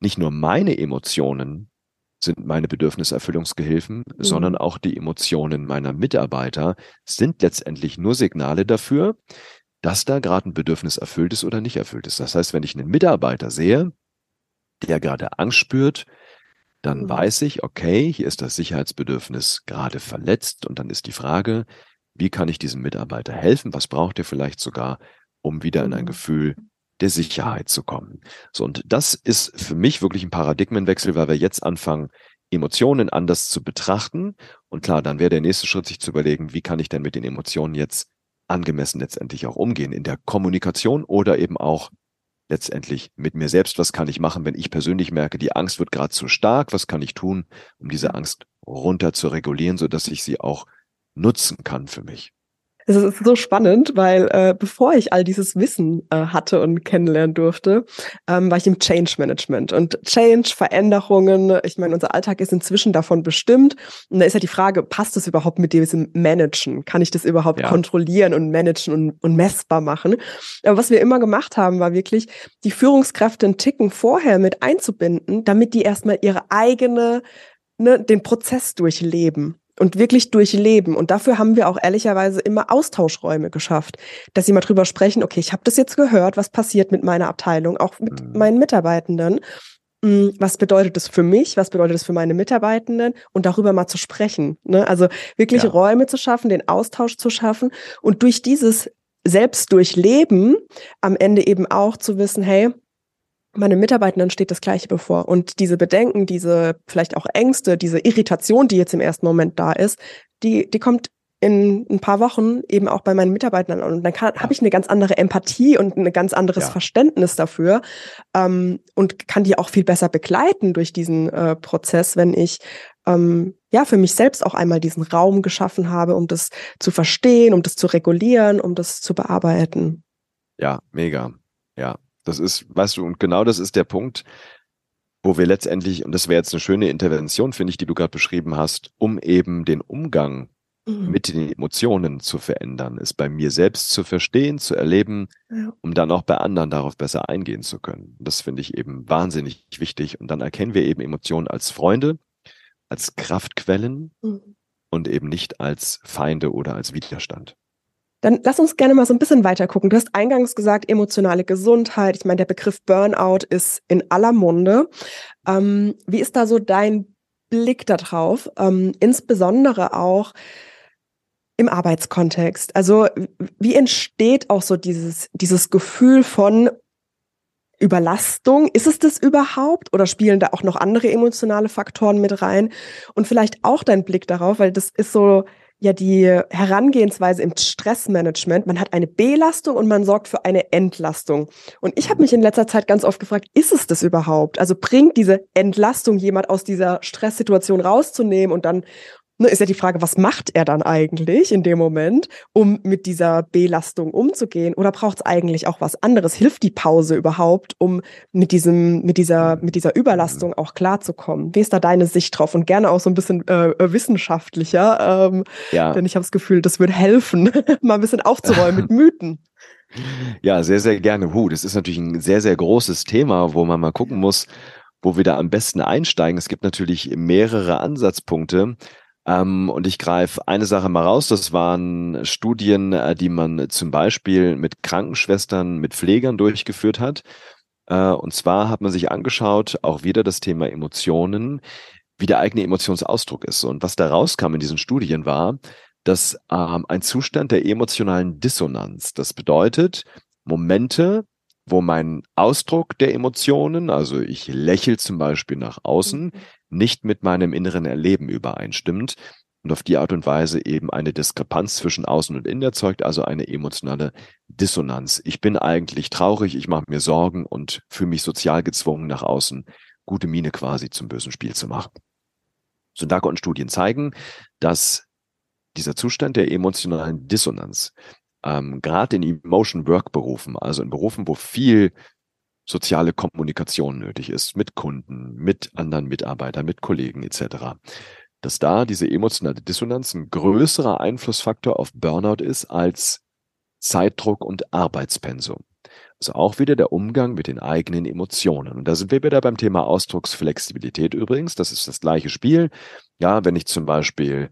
nicht nur meine Emotionen sind meine Bedürfniserfüllungsgehilfen, mhm. sondern auch die Emotionen meiner Mitarbeiter sind letztendlich nur Signale dafür, dass da gerade ein Bedürfnis erfüllt ist oder nicht erfüllt ist. Das heißt, wenn ich einen Mitarbeiter sehe, der gerade Angst spürt, dann mhm. weiß ich, okay, hier ist das Sicherheitsbedürfnis gerade verletzt und dann ist die Frage, wie kann ich diesem Mitarbeiter helfen? Was braucht er vielleicht sogar, um wieder in ein mhm. Gefühl der Sicherheit zu kommen? So, und das ist für mich wirklich ein Paradigmenwechsel, weil wir jetzt anfangen, Emotionen anders zu betrachten. Und klar, dann wäre der nächste Schritt, sich zu überlegen, wie kann ich denn mit den Emotionen jetzt angemessen letztendlich auch umgehen in der Kommunikation oder eben auch letztendlich mit mir selbst, was kann ich machen, wenn ich persönlich merke, die Angst wird gerade zu stark, was kann ich tun, um diese Angst runter zu regulieren, so dass ich sie auch nutzen kann für mich. Es ist so spannend, weil äh, bevor ich all dieses Wissen äh, hatte und kennenlernen durfte, ähm, war ich im Change Management. Und Change, Veränderungen, ich meine, unser Alltag ist inzwischen davon bestimmt. Und da ist ja die Frage, passt das überhaupt mit diesem Managen? Kann ich das überhaupt ja. kontrollieren und managen und, und messbar machen? Aber was wir immer gemacht haben, war wirklich, die Führungskräfte einen Ticken vorher mit einzubinden, damit die erstmal ihre eigene, ne, den Prozess durchleben und wirklich durchleben. Und dafür haben wir auch ehrlicherweise immer Austauschräume geschafft, dass sie mal drüber sprechen, okay, ich habe das jetzt gehört, was passiert mit meiner Abteilung, auch mit mhm. meinen Mitarbeitenden. hm, was bedeutet das für mich, was bedeutet das für meine Mitarbeitenden und darüber mal zu sprechen. Ne? Also wirklich ja. Räume zu schaffen, den Austausch zu schaffen und durch dieses Selbstdurchleben am Ende eben auch zu wissen, hey, meine Mitarbeitenden steht das Gleiche bevor. Und diese Bedenken, diese vielleicht auch Ängste, diese Irritation, die jetzt im ersten Moment da ist, die, die kommt in ein paar Wochen eben auch bei meinen Mitarbeitern an. Und dann ja. habe ich eine ganz andere Empathie und ein ganz anderes ja. Verständnis dafür ähm, und kann die auch viel besser begleiten durch diesen äh, Prozess, wenn ich ähm, ja für mich selbst auch einmal diesen Raum geschaffen habe, um das zu verstehen, um das zu regulieren, um das zu bearbeiten. Ja, mega. Ja, das ist, weißt du, und genau das ist der Punkt, wo wir letztendlich, und das wäre jetzt eine schöne Intervention, finde ich, die du gerade beschrieben hast, um eben den Umgang mhm. mit den Emotionen zu verändern, es bei mir selbst zu verstehen, zu erleben, ja. um dann auch bei anderen darauf besser eingehen zu können. Das finde ich eben wahnsinnig wichtig. Und dann erkennen wir eben Emotionen als Freunde, als Kraftquellen mhm. und eben nicht als Feinde oder als Widerstand. Dann lass uns gerne mal so ein bisschen weiter gucken. Du hast eingangs gesagt, emotionale Gesundheit. Ich meine, der Begriff Burnout ist in aller Munde. Ähm, wie ist da so dein Blick darauf? Ähm, insbesondere auch im Arbeitskontext. Also wie entsteht auch so dieses, dieses Gefühl von Überlastung? Ist es das überhaupt oder spielen da auch noch andere emotionale Faktoren mit rein? Und vielleicht auch dein Blick darauf, weil das ist so ja die Herangehensweise im Stressmanagement. Man hat eine Belastung und man sorgt für eine Entlastung. Und ich habe mich in letzter Zeit ganz oft gefragt, ist es das überhaupt? Also bringt diese Entlastung jemand aus dieser Stresssituation rauszunehmen und dann ne, ist ja die Frage, was macht er dann eigentlich in dem Moment, um mit dieser Belastung umzugehen? Oder braucht es eigentlich auch was anderes? Hilft die Pause überhaupt, um mit diesem, mit dieser, mit dieser Überlastung auch klarzukommen? Wie ist da deine Sicht drauf? Und gerne auch so ein bisschen äh, wissenschaftlicher, ähm, ja. denn ich habe das Gefühl, das würde helfen, mal ein bisschen aufzuräumen mit Mythen. Ja, sehr, sehr gerne. Huh, das ist natürlich ein sehr, sehr großes Thema, wo man mal gucken muss, wo wir da am besten einsteigen. Es gibt natürlich mehrere Ansatzpunkte. Ähm, und ich greife eine Sache mal raus. Das waren Studien, äh, die man zum Beispiel mit Krankenschwestern, mit Pflegern durchgeführt hat. Äh, und zwar hat man sich angeschaut, auch wieder das Thema Emotionen, wie der eigene Emotionsausdruck ist. Und was da rauskam in diesen Studien war, dass ähm, ein Zustand der emotionalen Dissonanz, das bedeutet Momente, wo mein Ausdruck der Emotionen, also ich lächle zum Beispiel nach außen, mhm. Nicht mit meinem inneren Erleben übereinstimmt und auf die Art und Weise eben eine Diskrepanz zwischen außen und innen erzeugt, also eine emotionale Dissonanz. Ich bin eigentlich traurig, ich mache mir Sorgen und fühle mich sozial gezwungen, nach außen gute Miene quasi zum bösen Spiel zu machen. So und Studien zeigen, dass dieser Zustand der emotionalen Dissonanz ähm, gerade in Emotion Work Berufen, also in Berufen, wo viel soziale Kommunikation nötig ist, mit Kunden, mit anderen Mitarbeitern, mit Kollegen etc., dass da diese emotionale Dissonanz ein größerer Einflussfaktor auf Burnout ist als Zeitdruck und Arbeitspensum. Also auch wieder der Umgang mit den eigenen Emotionen. Und da sind wir wieder beim Thema Ausdrucksflexibilität übrigens. Das ist das gleiche Spiel. Ja, wenn ich zum Beispiel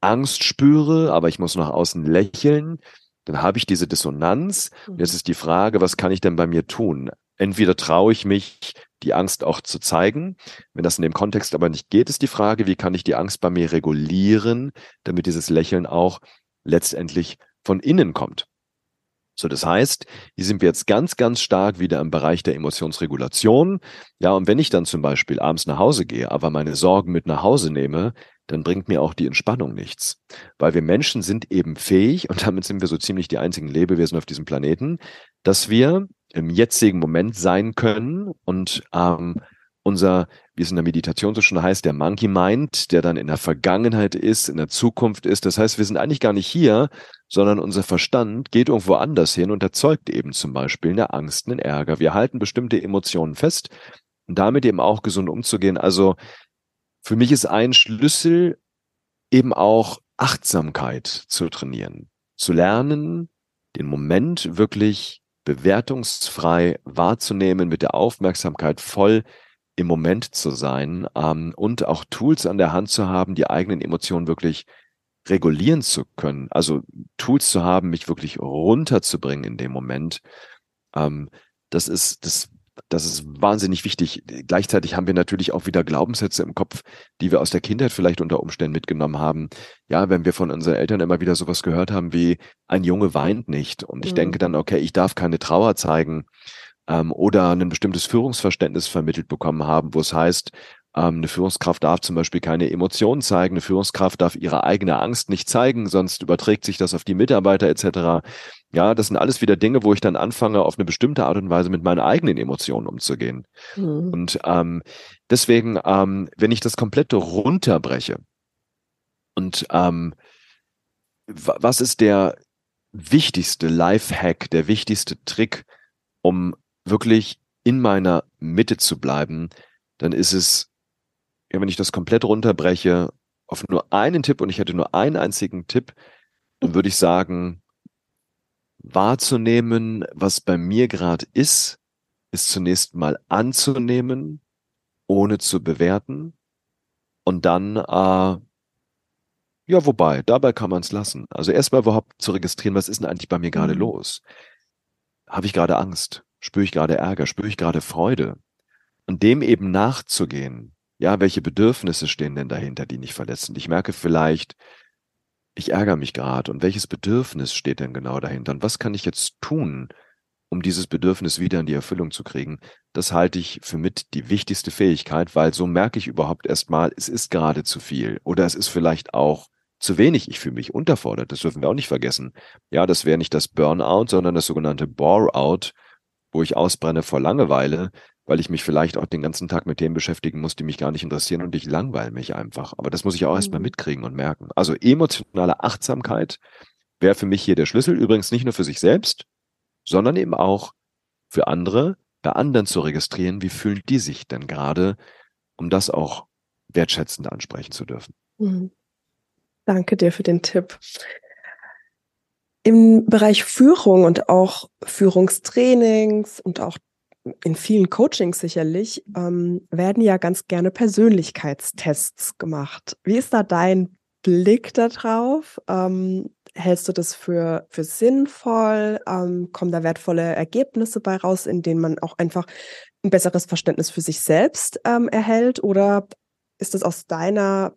Angst spüre, aber ich muss nach außen lächeln, dann habe ich diese Dissonanz. Und jetzt mhm. ist die Frage, was kann ich denn bei mir tun? Entweder traue ich mich, die Angst auch zu zeigen. Wenn das in dem Kontext aber nicht geht, ist die Frage, wie kann ich die Angst bei mir regulieren, damit dieses Lächeln auch letztendlich von innen kommt. So, das heißt, hier sind wir jetzt ganz, ganz stark wieder im Bereich der Emotionsregulation. Ja, und wenn ich dann zum Beispiel abends nach Hause gehe, aber meine Sorgen mit nach Hause nehme, dann bringt mir auch die Entspannung nichts. Weil wir Menschen sind eben fähig, und damit sind wir so ziemlich die einzigen Lebewesen auf diesem Planeten, dass wir im jetzigen Moment sein können und ähm, unser, wie es in der Meditation so schon heißt, der Monkey Mind, der dann in der Vergangenheit ist, in der Zukunft ist. Das heißt, wir sind eigentlich gar nicht hier, sondern unser Verstand geht irgendwo anders hin und erzeugt eben zum Beispiel eine Angst, einen Ärger. Wir halten bestimmte Emotionen fest und damit eben auch gesund umzugehen. Also für mich ist ein Schlüssel eben auch Achtsamkeit zu trainieren, zu lernen, den Moment wirklich bewertungsfrei wahrzunehmen, mit der Aufmerksamkeit voll im Moment zu sein ähm, und auch Tools an der Hand zu haben, die eigenen Emotionen wirklich regulieren zu können. Also Tools zu haben, mich wirklich runterzubringen in dem Moment. Ähm, das ist, das das ist wahnsinnig wichtig. Gleichzeitig haben wir natürlich auch wieder Glaubenssätze im Kopf, die wir aus der Kindheit vielleicht unter Umständen mitgenommen haben. Ja, wenn wir von unseren Eltern immer wieder sowas gehört haben wie ein Junge weint nicht. Und ich mhm. denke dann, okay, ich darf keine Trauer zeigen ähm, oder ein bestimmtes Führungsverständnis vermittelt bekommen haben, wo es heißt, ähm, eine Führungskraft darf zum Beispiel keine Emotionen zeigen, eine Führungskraft darf ihre eigene Angst nicht zeigen, sonst überträgt sich das auf die Mitarbeiter etc. Ja, das sind alles wieder Dinge, wo ich dann anfange, auf eine bestimmte Art und Weise mit meinen eigenen Emotionen umzugehen. Mhm. Und ähm, deswegen, ähm, wenn ich das komplette runterbreche und ähm, was ist der wichtigste Lifehack, der wichtigste Trick, um wirklich in meiner Mitte zu bleiben, dann ist es, ja, wenn ich das komplett runterbreche auf nur einen Tipp und ich hätte nur einen einzigen Tipp, dann würde ich sagen, wahrzunehmen, was bei mir gerade ist, ist zunächst mal anzunehmen, ohne zu bewerten und dann, äh, ja, wobei, dabei kann man es lassen. Also erstmal überhaupt zu registrieren, was ist denn eigentlich bei mir gerade mhm. los? Habe ich gerade Angst? Spüre ich gerade Ärger? Spüre ich gerade Freude? Und dem eben nachzugehen. Ja, welche Bedürfnisse stehen denn dahinter, die nicht verletzen? Ich merke vielleicht, ich ärgere mich gerade und welches Bedürfnis steht denn genau dahinter und was kann ich jetzt tun, um dieses Bedürfnis wieder in die Erfüllung zu kriegen, das halte ich für mit die wichtigste Fähigkeit, weil so merke ich überhaupt erstmal, es ist gerade zu viel oder es ist vielleicht auch zu wenig. Ich fühle mich unterfordert. Das dürfen wir auch nicht vergessen. Ja, das wäre nicht das Burnout, sondern das sogenannte Bore-out, wo ich ausbrenne vor Langeweile, weil ich mich vielleicht auch den ganzen Tag mit Themen beschäftigen muss, die mich gar nicht interessieren und ich langweile mich einfach. Aber das muss ich auch mhm. erstmal mitkriegen und merken. Also emotionale Achtsamkeit wäre für mich hier der Schlüssel. Übrigens nicht nur für sich selbst, sondern eben auch für andere, bei anderen zu registrieren, wie fühlen die sich denn gerade, um das auch wertschätzend ansprechen zu dürfen. Mhm. Danke dir für den Tipp. Im Bereich Führung und auch Führungstrainings und auch in vielen Coachings sicherlich, ähm, werden ja ganz gerne Persönlichkeitstests gemacht. Wie ist da dein Blick darauf? Ähm, hältst du das für, für sinnvoll? Ähm, kommen da wertvolle Ergebnisse bei raus, in denen man auch einfach ein besseres Verständnis für sich selbst ähm, erhält? Oder ist das aus deiner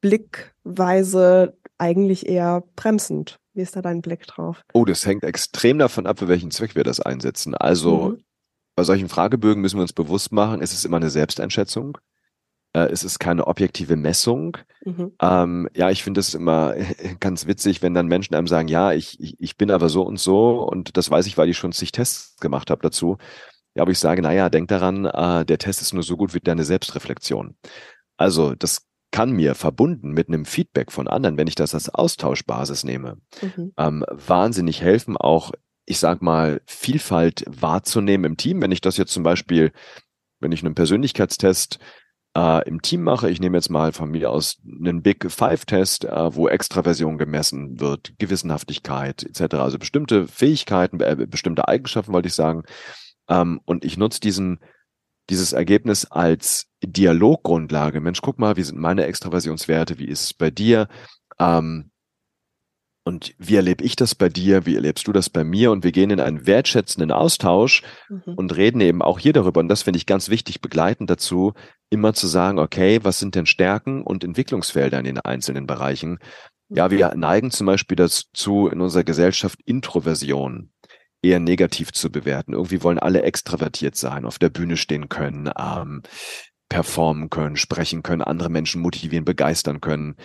Blickweise eigentlich eher bremsend? Wie ist da dein Blick drauf? Oh, das hängt extrem davon ab, für welchen Zweck wir das einsetzen. Also mhm bei solchen Fragebögen müssen wir uns bewusst machen, es ist immer eine Selbsteinschätzung. Äh, es ist keine objektive Messung. Mhm. Ähm, ja, ich finde es immer ganz witzig, wenn dann Menschen einem sagen, ja, ich, ich, ich bin aber so und so und das weiß ich, weil ich schon zig Tests gemacht habe dazu. Ja, aber ich sage, naja, denk daran, äh, der Test ist nur so gut wie deine Selbstreflexion. Also das kann mir verbunden mit einem Feedback von anderen, wenn ich das als Austauschbasis nehme, mhm. ähm, wahnsinnig helfen, auch ich sag mal, Vielfalt wahrzunehmen im Team. Wenn ich das jetzt zum Beispiel, wenn ich einen Persönlichkeitstest äh, im Team mache, ich nehme jetzt mal von mir aus einen Big Five-Test, äh, wo Extraversion gemessen wird, Gewissenhaftigkeit etc., also bestimmte Fähigkeiten, äh, bestimmte Eigenschaften, wollte ich sagen. Ähm, und ich nutze diesen dieses Ergebnis als Dialoggrundlage. Mensch, guck mal, wie sind meine Extraversionswerte? Wie ist es bei dir? Ähm, und wie erlebe ich das bei dir? Wie erlebst du das bei mir? Und wir gehen in einen wertschätzenden Austausch mhm. und reden eben auch hier darüber. Und das finde ich ganz wichtig, begleitend dazu, immer zu sagen, okay, was sind denn Stärken und Entwicklungsfelder in den einzelnen Bereichen? Ja, wir mhm. neigen zum Beispiel dazu, in unserer Gesellschaft Introversion eher negativ zu bewerten. Irgendwie wollen alle extravertiert sein, auf der Bühne stehen können, ähm, performen können, sprechen können, andere Menschen motivieren, begeistern können.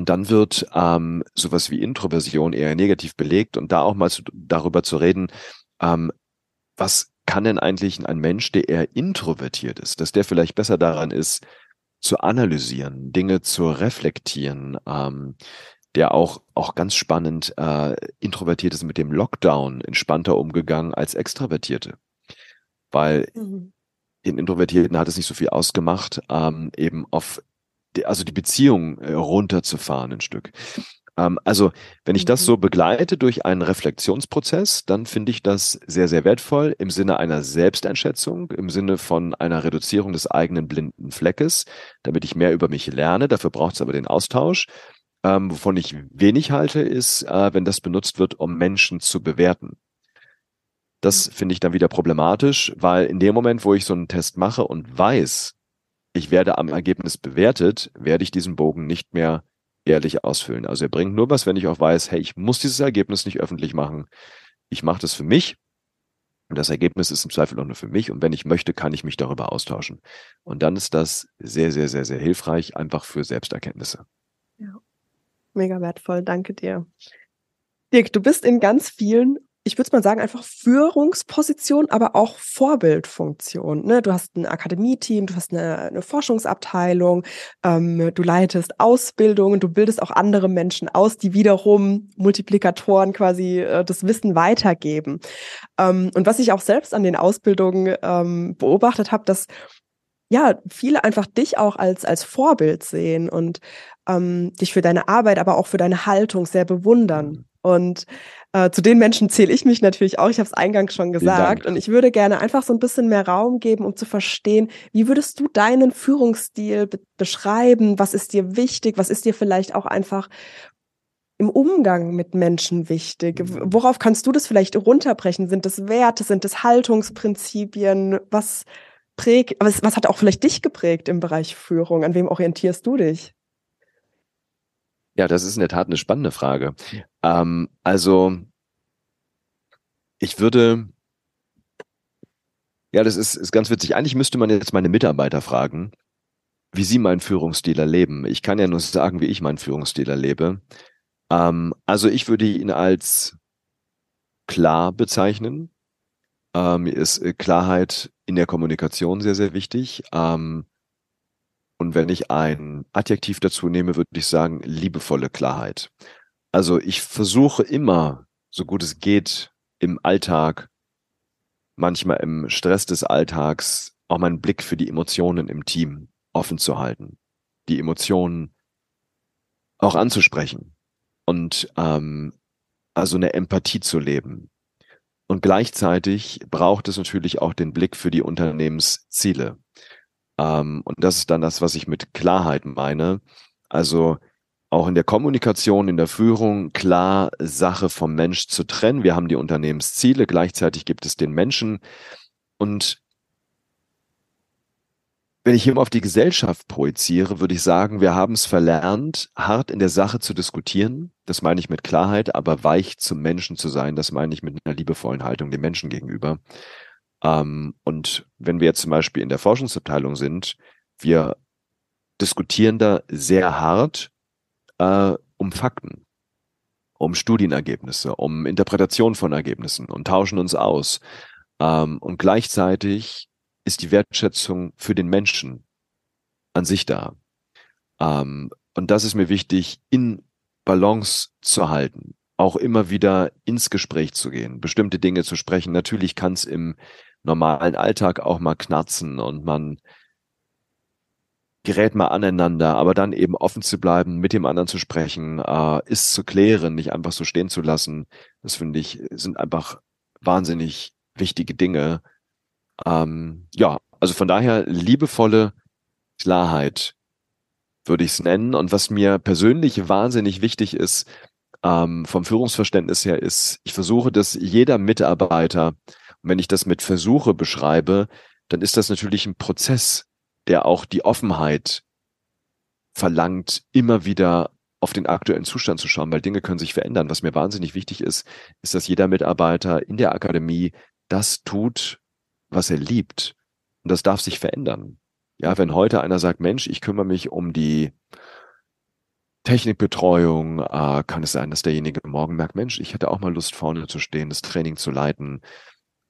Und dann wird ähm, sowas wie Introversion eher negativ belegt und da auch mal zu, darüber zu reden, ähm, was kann denn eigentlich ein Mensch, der eher introvertiert ist, dass der vielleicht besser daran ist, zu analysieren, Dinge zu reflektieren, ähm, der auch, auch ganz spannend äh, introvertiert ist mit dem Lockdown entspannter umgegangen als Extravertierte. Weil mhm. den Introvertierten hat es nicht so viel ausgemacht, ähm, eben auf also die Beziehung äh, runterzufahren ein Stück. Ähm, also wenn ich das so mhm. begleite durch einen Reflexionsprozess, dann finde ich das sehr, sehr wertvoll im Sinne einer Selbsteinschätzung, im Sinne von einer Reduzierung des eigenen blinden Fleckes, damit ich mehr über mich lerne. Dafür braucht es aber den Austausch. Ähm, wovon ich wenig halte, ist, äh, wenn das benutzt wird, um Menschen zu bewerten. Das finde ich dann wieder problematisch, weil in dem Moment, wo ich so einen Test mache und weiß, ich werde am Ergebnis bewertet, werde ich diesen Bogen nicht mehr ehrlich ausfüllen. Also er bringt nur was, wenn ich auch weiß, hey, ich muss dieses Ergebnis nicht öffentlich machen. Ich mache das für mich und das Ergebnis ist im Zweifel auch nur für mich. Und wenn ich möchte, kann ich mich darüber austauschen. Und dann ist das sehr, sehr, sehr, sehr hilfreich, einfach für Selbsterkenntnisse. Ja, mega wertvoll. Danke dir. Dirk, du bist in ganz vielen ich würde mal sagen, einfach Führungsposition, aber auch Vorbildfunktion. Ne? Du hast ein Akademieteam, du hast eine, eine Forschungsabteilung, ähm, du leitest Ausbildungen, du bildest auch andere Menschen aus, die wiederum Multiplikatoren quasi äh, das Wissen weitergeben. Ähm, und was ich auch selbst an den Ausbildungen ähm, beobachtet habe, dass ja, viele einfach dich auch als, als Vorbild sehen und ähm, dich für deine Arbeit, aber auch für deine Haltung sehr bewundern. Mhm. Und äh, zu den Menschen zähle ich mich natürlich auch. Ich habe es eingangs schon gesagt. Und ich würde gerne einfach so ein bisschen mehr Raum geben, um zu verstehen, wie würdest du deinen Führungsstil be beschreiben? Was ist dir wichtig? Was ist dir vielleicht auch einfach im Umgang mit Menschen wichtig? Mhm. Worauf kannst du das vielleicht runterbrechen? Sind das Werte? Sind das Haltungsprinzipien? Was prägt, was, was hat auch vielleicht dich geprägt im Bereich Führung? An wem orientierst du dich? Ja, das ist in der Tat eine spannende Frage. Ähm, also, ich würde, ja, das ist, ist ganz witzig. Eigentlich müsste man jetzt meine Mitarbeiter fragen, wie sie meinen Führungsstil erleben. Ich kann ja nur sagen, wie ich meinen Führungsstil erlebe. Ähm, also, ich würde ihn als klar bezeichnen. Ähm, ist äh, Klarheit in der Kommunikation sehr, sehr wichtig. Ähm, und wenn ich ein Adjektiv dazu nehme, würde ich sagen, liebevolle Klarheit. Also ich versuche immer, so gut es geht, im Alltag, manchmal im Stress des Alltags, auch meinen Blick für die Emotionen im Team offen zu halten. Die Emotionen auch anzusprechen und ähm, also eine Empathie zu leben. Und gleichzeitig braucht es natürlich auch den Blick für die Unternehmensziele. Ähm, und das ist dann das, was ich mit Klarheit meine. Also auch in der Kommunikation, in der Führung klar Sache vom Mensch zu trennen. Wir haben die Unternehmensziele, gleichzeitig gibt es den Menschen. Und wenn ich hier mal auf die Gesellschaft projiziere, würde ich sagen, wir haben es verlernt, hart in der Sache zu diskutieren. Das meine ich mit Klarheit, aber weich zum Menschen zu sein. Das meine ich mit einer liebevollen Haltung dem Menschen gegenüber. Ähm, und wenn wir jetzt zum Beispiel in der Forschungsabteilung sind, wir diskutieren da sehr hart äh, um Fakten, um Studienergebnisse, um Interpretation von Ergebnissen und tauschen uns aus. Ähm, und gleichzeitig ist die Wertschätzung für den Menschen an sich da. Ähm, und das ist mir wichtig, in Balance zu halten, auch immer wieder ins Gespräch zu gehen, bestimmte Dinge zu sprechen. Natürlich kann es im normalen Alltag auch mal knarzen und man gerät mal aneinander, aber dann eben offen zu bleiben, mit dem anderen zu sprechen, äh, ist zu klären, nicht einfach so stehen zu lassen. Das finde ich, sind einfach wahnsinnig wichtige Dinge. Ähm, ja, also von daher liebevolle Klarheit würde ich es nennen. Und was mir persönlich wahnsinnig wichtig ist, ähm, vom Führungsverständnis her, ist, ich versuche, dass jeder Mitarbeiter und wenn ich das mit Versuche beschreibe, dann ist das natürlich ein Prozess, der auch die Offenheit verlangt, immer wieder auf den aktuellen Zustand zu schauen, weil Dinge können sich verändern. Was mir wahnsinnig wichtig ist, ist, dass jeder Mitarbeiter in der Akademie das tut, was er liebt. Und das darf sich verändern. Ja, wenn heute einer sagt, Mensch, ich kümmere mich um die Technikbetreuung, äh, kann es sein, dass derjenige morgen merkt, Mensch, ich hätte auch mal Lust, vorne zu stehen, das Training zu leiten,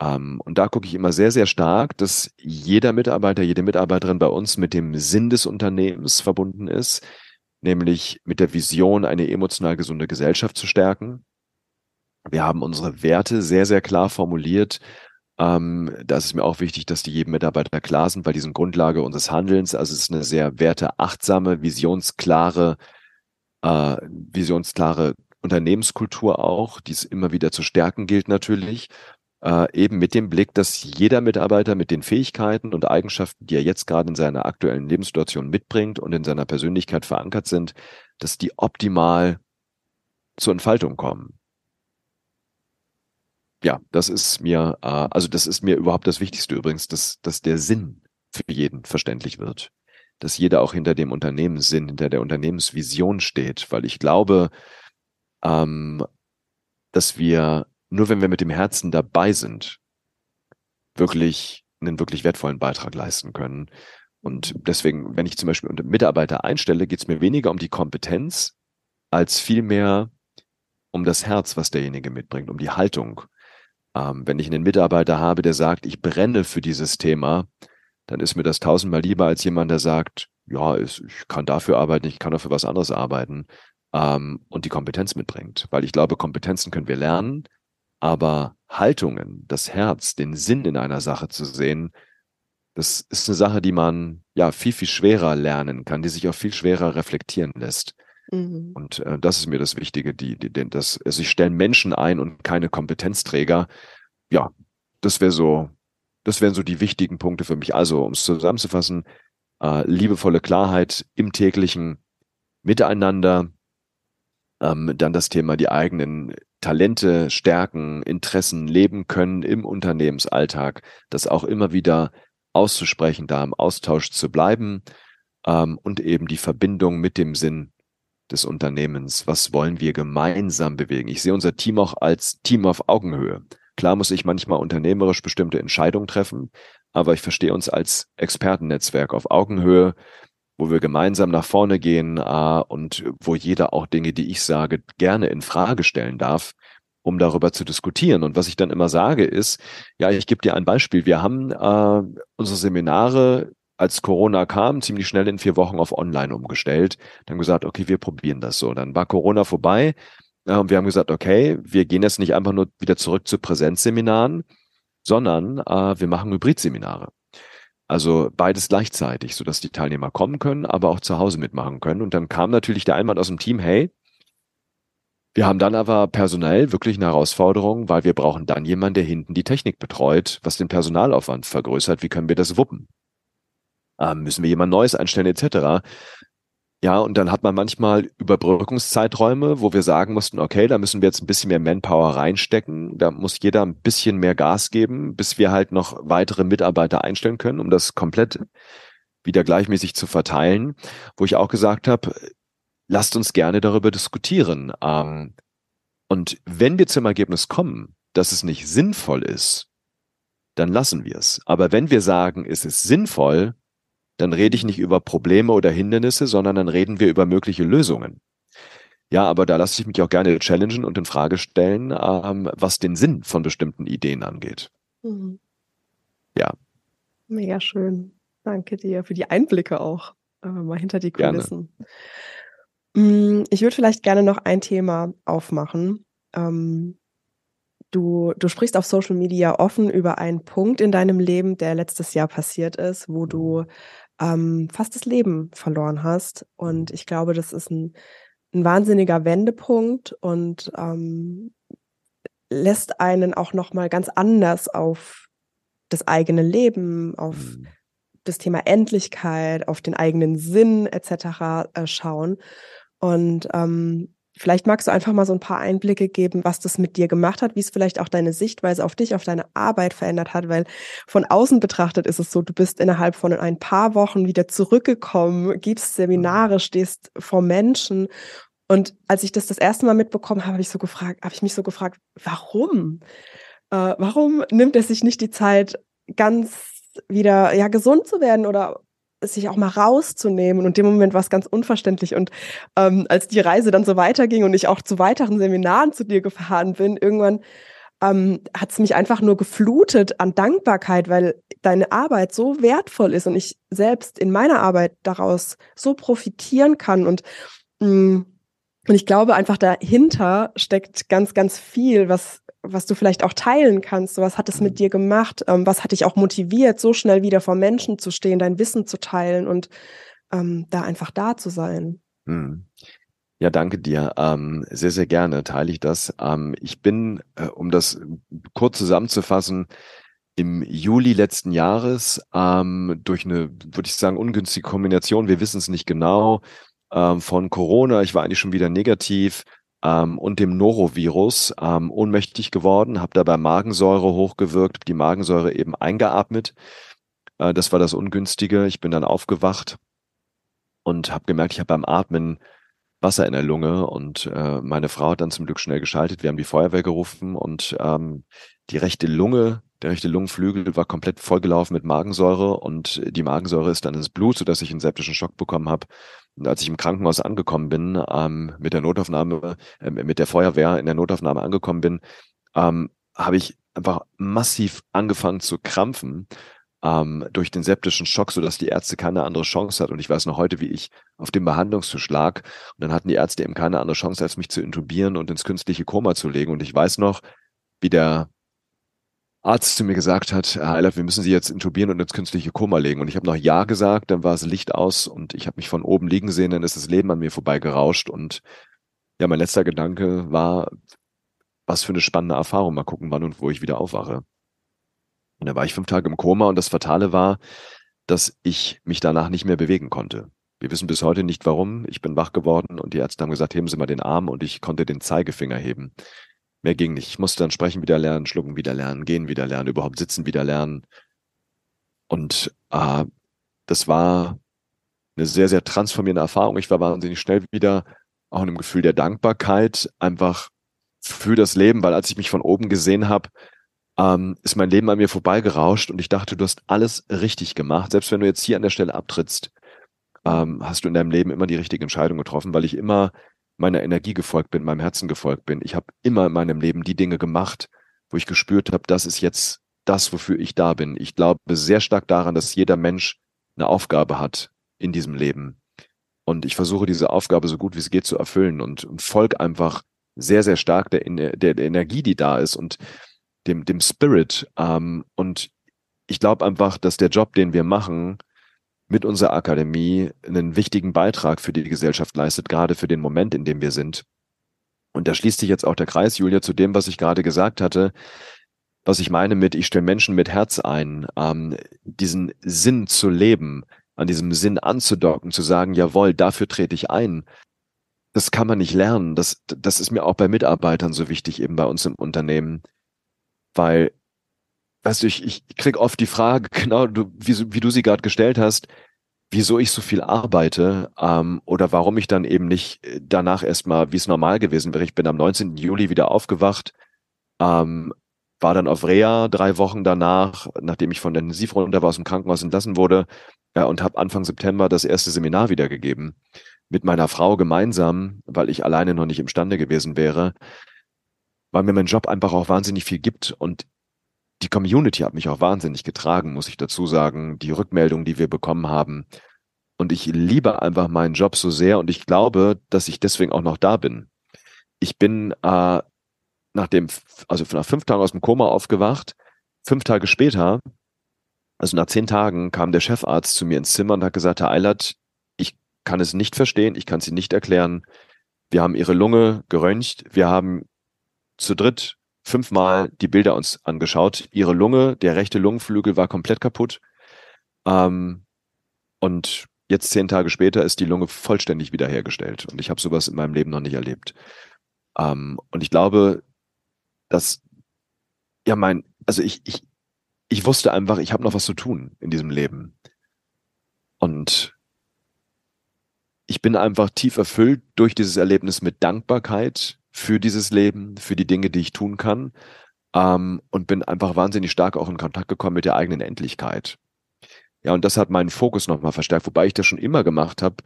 und da gucke ich immer sehr, sehr stark, dass jeder Mitarbeiter, jede Mitarbeiterin bei uns mit dem Sinn des Unternehmens verbunden ist, nämlich mit der Vision, eine emotional gesunde Gesellschaft zu stärken. Wir haben unsere Werte sehr, sehr klar formuliert. Ähm, da ist es mir auch wichtig, dass die jedem Mitarbeiter klar sind, weil die sind Grundlage unseres Handelns. Also es ist eine sehr werteachtsame, visionsklare, äh, visionsklare Unternehmenskultur auch, die es immer wieder zu stärken gilt natürlich äh, eben mit dem Blick, dass jeder Mitarbeiter mit den Fähigkeiten und Eigenschaften, die er jetzt gerade in seiner aktuellen Lebenssituation mitbringt und in seiner Persönlichkeit verankert sind, dass die optimal zur Entfaltung kommen. ja, das ist mir, äh, also das ist mir überhaupt das Wichtigste übrigens, dass, dass der Sinn für jeden verständlich wird. Dass jeder auch hinter dem Unternehmenssinn, hinter der Unternehmensvision steht, weil ich glaube, ähm, dass wir, nur wenn wir mit dem Herzen dabei sind, wirklich einen wirklich wertvollen Beitrag leisten können. Und deswegen, wenn ich zum Beispiel Mitarbeiter einstelle, geht es mir weniger um die Kompetenz, als vielmehr um das Herz, was derjenige mitbringt, um die Haltung. Ähm, wenn ich einen Mitarbeiter habe, der sagt, ich brenne für dieses Thema, dann ist mir das tausendmal lieber als jemand, der sagt, ja, ich kann dafür arbeiten, ich kann auch für was anderes arbeiten ähm, und die Kompetenz mitbringt. Weil ich glaube, Kompetenzen können wir lernen, aber Haltungen, das Herz, den Sinn in einer Sache zu sehen, das ist eine Sache, die man ja viel, viel schwerer lernen kann, die sich auch viel schwerer reflektieren lässt. Mhm. Und äh, das ist mir das Wichtige, die, die, die, das, also ich stelle Menschen ein und keine Kompetenzträger. Ja, das wäre so, das wären so die wichtigen Punkte für mich. Also, um es zusammenzufassen, äh, liebevolle Klarheit im täglichen Miteinander, ähm, dann das Thema, die eigenen Talente, Stärken, Interessen leben können im Unternehmensalltag, das auch immer wieder auszusprechen, da im Austausch zu bleiben ähm, und eben die Verbindung mit dem Sinn des Unternehmens. Was wollen wir gemeinsam bewegen? Ich sehe unser Team auch als Team auf Augenhöhe. Klar muss ich manchmal unternehmerisch bestimmte Entscheidungen treffen, aber ich verstehe uns als Expertennetzwerk auf Augenhöhe, wo wir gemeinsam nach vorne gehen äh, und wo jeder auch Dinge, die ich sage, gerne in Frage stellen darf, um darüber zu diskutieren. Und was ich dann immer sage ist, ja, ich gebe dir ein Beispiel. Wir haben äh, unsere Seminare als Corona kam, ziemlich schnell in vier Wochen auf Online umgestellt. Dann gesagt, okay, wir probieren das so. Dann war Corona vorbei. Äh, und wir haben gesagt, okay, wir gehen jetzt nicht einfach nur wieder zurück zu Präsenzseminaren, sondern äh, wir machen Hybridseminare. Also beides gleichzeitig, sodass die Teilnehmer kommen können, aber auch zu Hause mitmachen können. Und dann kam natürlich der Einwand aus dem Team, hey, wir haben dann aber personell wirklich eine Herausforderung, weil wir brauchen dann jemanden, der hinten die Technik betreut, was den Personalaufwand vergrößert. Wie können wir das wuppen? Ähm, müssen wir jemand Neues einstellen etc. Ja, und dann hat man manchmal Überbrückungszeiträume, wo wir sagen mussten, okay, da müssen wir jetzt ein bisschen mehr Manpower reinstecken. Da muss jeder ein bisschen mehr Gas geben, bis wir halt noch weitere Mitarbeiter einstellen können, um das komplett wieder gleichmäßig zu verteilen. Wo ich auch gesagt habe, lasst uns gerne darüber diskutieren. Ähm, und wenn wir zum Ergebnis kommen, dass es nicht sinnvoll ist, dann lassen wir es. Aber wenn wir sagen, es ist sinnvoll, dann rede ich nicht über Probleme oder Hindernisse, sondern dann reden wir über mögliche Lösungen. Ja, aber da lasse ich mich auch gerne challengen und in Frage stellen, ähm, was den Sinn von bestimmten Ideen angeht. Mhm. Ja. Mega schön. Danke dir für die Einblicke auch äh, mal hinter die Kulissen. Gerne. Mm, ich würde vielleicht gerne noch ein Thema aufmachen. Ähm, du, du sprichst auf Social Media offen über einen Punkt in deinem Leben, der letztes Jahr passiert ist, wo du ähm, fast das Leben verloren hast. Und ich glaube, das ist ein, ein wahnsinniger Wendepunkt und ähm, lässt einen auch noch mal ganz anders auf das eigene Leben, auf mhm. das Thema Endlichkeit, auf den eigenen Sinn etc. Äh, schauen. Und ähm, Vielleicht magst du einfach mal so ein paar Einblicke geben, was das mit dir gemacht hat, wie es vielleicht auch deine Sichtweise auf dich, auf deine Arbeit verändert hat, weil von außen betrachtet ist es so, du bist innerhalb von ein paar Wochen wieder zurückgekommen, gibst Seminare, stehst vor Menschen. Und als ich das das erste Mal mitbekommen habe, habe ich so gefragt, habe ich mich so gefragt, warum? Äh, warum nimmt er sich nicht die Zeit, ganz wieder ja gesund zu werden oder sich auch mal rauszunehmen. Und in dem Moment war es ganz unverständlich. Und ähm, als die Reise dann so weiterging und ich auch zu weiteren Seminaren zu dir gefahren bin, irgendwann ähm, hat es mich einfach nur geflutet an Dankbarkeit, weil deine Arbeit so wertvoll ist und ich selbst in meiner Arbeit daraus so profitieren kann. Und mh, mm, und ich glaube einfach dahinter steckt ganz, ganz viel, was was du vielleicht auch teilen kannst. was hat es mit dir gemacht? Ähm, was hat dich auch motiviert, so schnell wieder vor Menschen zu stehen, dein Wissen zu teilen und ähm, da einfach da zu sein? Hm. Ja, danke dir. Ähm, sehr, sehr gerne teile ich das. Ähm, ich bin, äh, um das kurz zusammenzufassen, im Juli letzten Jahres ähm, durch eine, würde ich sagen, ungünstige Kombination, wir wissen es nicht genau, ähm, von Corona, ich war eigentlich schon wieder negativ, ähm, und dem Norovirus ähm, ohnmächtig geworden, habe dabei Magensäure hochgewirkt, die Magensäure eben eingeatmet. Äh, das war das Ungünstige. Ich bin dann aufgewacht und habe gemerkt, ich habe beim Atmen Wasser in der Lunge und äh, meine Frau hat dann zum Glück schnell geschaltet. Wir haben die Feuerwehr gerufen und ähm, die rechte Lunge, der rechte Lungenflügel war komplett vollgelaufen mit Magensäure und die Magensäure ist dann ins Blut, sodass ich einen septischen Schock bekommen habe. Und als ich im Krankenhaus angekommen bin, ähm, mit der Notaufnahme, äh, mit der Feuerwehr in der Notaufnahme angekommen bin, ähm, habe ich einfach massiv angefangen zu krampfen ähm, durch den septischen Schock, sodass die Ärzte keine andere Chance hat. Und ich weiß noch heute, wie ich auf dem Behandlungstisch lag. Und dann hatten die Ärzte eben keine andere Chance, als mich zu intubieren und ins künstliche Koma zu legen. Und ich weiß noch, wie der Arzt zu mir gesagt hat, Herr Eilert, wir müssen Sie jetzt intubieren und ins künstliche Koma legen. Und ich habe noch Ja gesagt, dann war das Licht aus und ich habe mich von oben liegen sehen, dann ist das Leben an mir vorbeigerauscht. Und ja, mein letzter Gedanke war, was für eine spannende Erfahrung. Mal gucken, wann und wo ich wieder aufwache. Und da war ich fünf Tage im Koma und das Fatale war, dass ich mich danach nicht mehr bewegen konnte. Wir wissen bis heute nicht warum. Ich bin wach geworden und die Ärzte haben gesagt, heben Sie mal den Arm und ich konnte den Zeigefinger heben. Mehr ging nicht. Ich musste dann sprechen wieder lernen, schlucken wieder lernen, gehen wieder lernen, überhaupt sitzen wieder lernen. Und äh, das war eine sehr, sehr transformierende Erfahrung. Ich war wahnsinnig schnell wieder auch in einem Gefühl der Dankbarkeit, einfach für das Leben, weil als ich mich von oben gesehen habe, ähm, ist mein Leben an mir vorbeigerauscht und ich dachte, du hast alles richtig gemacht. Selbst wenn du jetzt hier an der Stelle abtrittst, ähm, hast du in deinem Leben immer die richtige Entscheidung getroffen, weil ich immer meiner Energie gefolgt bin, meinem Herzen gefolgt bin. Ich habe immer in meinem Leben die Dinge gemacht, wo ich gespürt habe, das ist jetzt das, wofür ich da bin. Ich glaube sehr stark daran, dass jeder Mensch eine Aufgabe hat in diesem Leben. Und ich versuche diese Aufgabe so gut wie es geht zu erfüllen und, und folge einfach sehr, sehr stark der, der, der Energie, die da ist. Und dem, dem Spirit. Ähm, und ich glaube einfach, dass der Job, den wir machen, mit unserer Akademie einen wichtigen Beitrag für die Gesellschaft leistet, gerade für den Moment, in dem wir sind. Und da schließt sich jetzt auch der Kreis, Julia, zu dem, was ich gerade gesagt hatte, was ich meine mit, ich stelle Menschen mit Herz ein, ähm, diesen Sinn zu leben, an diesem Sinn anzudocken, zu sagen, jawohl, dafür trete ich ein. Das kann man nicht lernen. Das, das ist mir auch bei Mitarbeitern so wichtig, eben bei uns im Unternehmen. Weil, weißt du, ich, ich krieg oft die Frage, genau, du, wie, wie du sie gerade gestellt hast, wieso ich so viel arbeite ähm, oder warum ich dann eben nicht äh, danach erstmal, wie es normal gewesen wäre. Ich bin am 19. Juli wieder aufgewacht, ähm, war dann auf Reha drei Wochen danach, nachdem ich von der Intensivrunde war, aus dem Krankenhaus entlassen wurde äh, und habe Anfang September das erste Seminar wiedergegeben mit meiner Frau gemeinsam, weil ich alleine noch nicht imstande gewesen wäre weil mir mein Job einfach auch wahnsinnig viel gibt und die Community hat mich auch wahnsinnig getragen, muss ich dazu sagen. Die Rückmeldungen, die wir bekommen haben. Und ich liebe einfach meinen Job so sehr und ich glaube, dass ich deswegen auch noch da bin. Ich bin äh, nach dem, also nach fünf Tagen aus dem Koma aufgewacht. Fünf Tage später, also nach zehn Tagen, kam der Chefarzt zu mir ins Zimmer und hat gesagt, Herr Eilert, ich kann es nicht verstehen, ich kann Ihnen nicht erklären. Wir haben Ihre Lunge geröntgt, wir haben zu dritt fünfmal die Bilder uns angeschaut. Ihre Lunge, der rechte Lungenflügel war komplett kaputt. Ähm, und jetzt zehn Tage später ist die Lunge vollständig wiederhergestellt. Und ich habe sowas in meinem Leben noch nicht erlebt. Ähm, und ich glaube, dass, ja, mein, also ich, ich, ich wusste einfach, ich habe noch was zu tun in diesem Leben. Und ich bin einfach tief erfüllt durch dieses Erlebnis mit Dankbarkeit, für dieses Leben, für die Dinge, die ich tun kann. Ähm, und bin einfach wahnsinnig stark auch in Kontakt gekommen mit der eigenen Endlichkeit. Ja, und das hat meinen Fokus nochmal verstärkt, wobei ich das schon immer gemacht habe.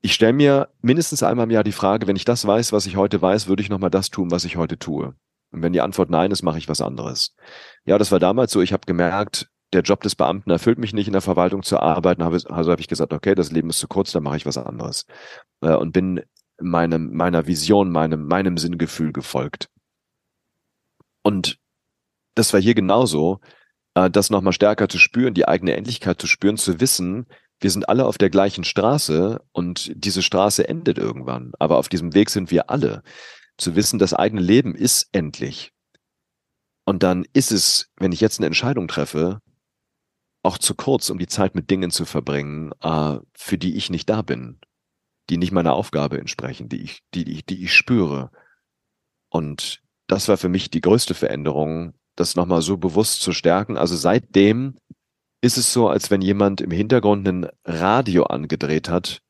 Ich stelle mir mindestens einmal im Jahr die Frage, wenn ich das weiß, was ich heute weiß, würde ich nochmal das tun, was ich heute tue. Und wenn die Antwort nein ist, mache ich was anderes. Ja, das war damals so. Ich habe gemerkt, der Job des Beamten erfüllt mich nicht, in der Verwaltung zu arbeiten. Also habe ich gesagt, okay, das Leben ist zu kurz, dann mache ich was anderes. Äh, und bin meinem, meiner Vision, meinem, meinem Sinngefühl gefolgt. Und das war hier genauso, äh, das nochmal stärker zu spüren, die eigene Endlichkeit zu spüren, zu wissen, wir sind alle auf der gleichen Straße und diese Straße endet irgendwann. Aber auf diesem Weg sind wir alle. Zu wissen, das eigene Leben ist endlich. Und dann ist es, wenn ich jetzt eine Entscheidung treffe, auch zu kurz, um die Zeit mit Dingen zu verbringen, äh, für die ich nicht da bin die nicht meiner Aufgabe entsprechen, die ich, die, die, die ich spüre. Und das war für mich die größte Veränderung, das nochmal so bewusst zu stärken. Also seitdem ist es so, als wenn jemand im Hintergrund ein Radio angedreht hat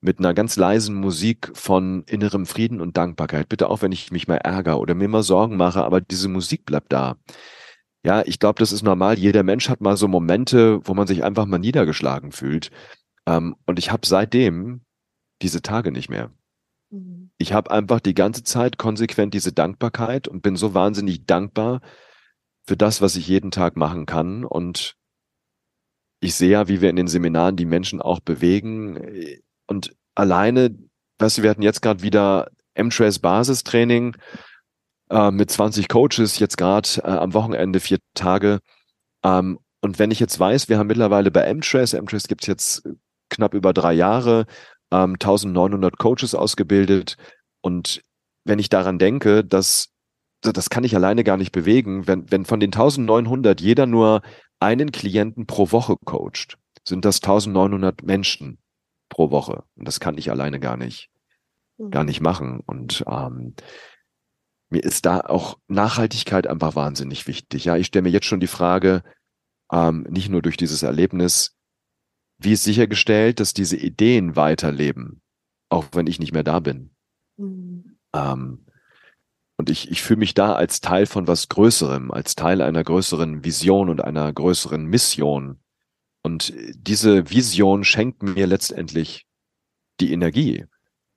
mit einer ganz leisen Musik von innerem Frieden und Dankbarkeit. Bitte auch, wenn ich mich mal ärgere oder mir mal Sorgen mache, aber diese Musik bleibt da. Ja, ich glaube, das ist normal. Jeder Mensch hat mal so Momente, wo man sich einfach mal niedergeschlagen fühlt. Ähm, und ich habe seitdem diese Tage nicht mehr. Mhm. Ich habe einfach die ganze Zeit konsequent diese Dankbarkeit und bin so wahnsinnig dankbar für das, was ich jeden Tag machen kann. Und ich sehe ja, wie wir in den Seminaren die Menschen auch bewegen. Und alleine, weißt du, wir hatten jetzt gerade wieder M-Trace Basistraining äh, mit 20 Coaches, jetzt gerade äh, am Wochenende vier Tage. Ähm, und wenn ich jetzt weiß, wir haben mittlerweile bei M-Trace, M-Trace gibt es jetzt knapp über drei Jahre, ähm, 1900 Coaches ausgebildet. Und wenn ich daran denke, dass das kann ich alleine gar nicht bewegen, wenn, wenn von den 1900 jeder nur einen Klienten pro Woche coacht, sind das 1900 Menschen pro Woche. Und das kann ich alleine gar nicht, gar nicht machen. Und ähm, mir ist da auch Nachhaltigkeit einfach wahnsinnig wichtig. Ja, ich stelle mir jetzt schon die Frage, ähm, nicht nur durch dieses Erlebnis, wie ist sichergestellt, dass diese Ideen weiterleben, auch wenn ich nicht mehr da bin. Mhm. Ähm, und ich, ich fühle mich da als Teil von was Größerem, als Teil einer größeren Vision und einer größeren Mission. Und diese Vision schenkt mir letztendlich die Energie.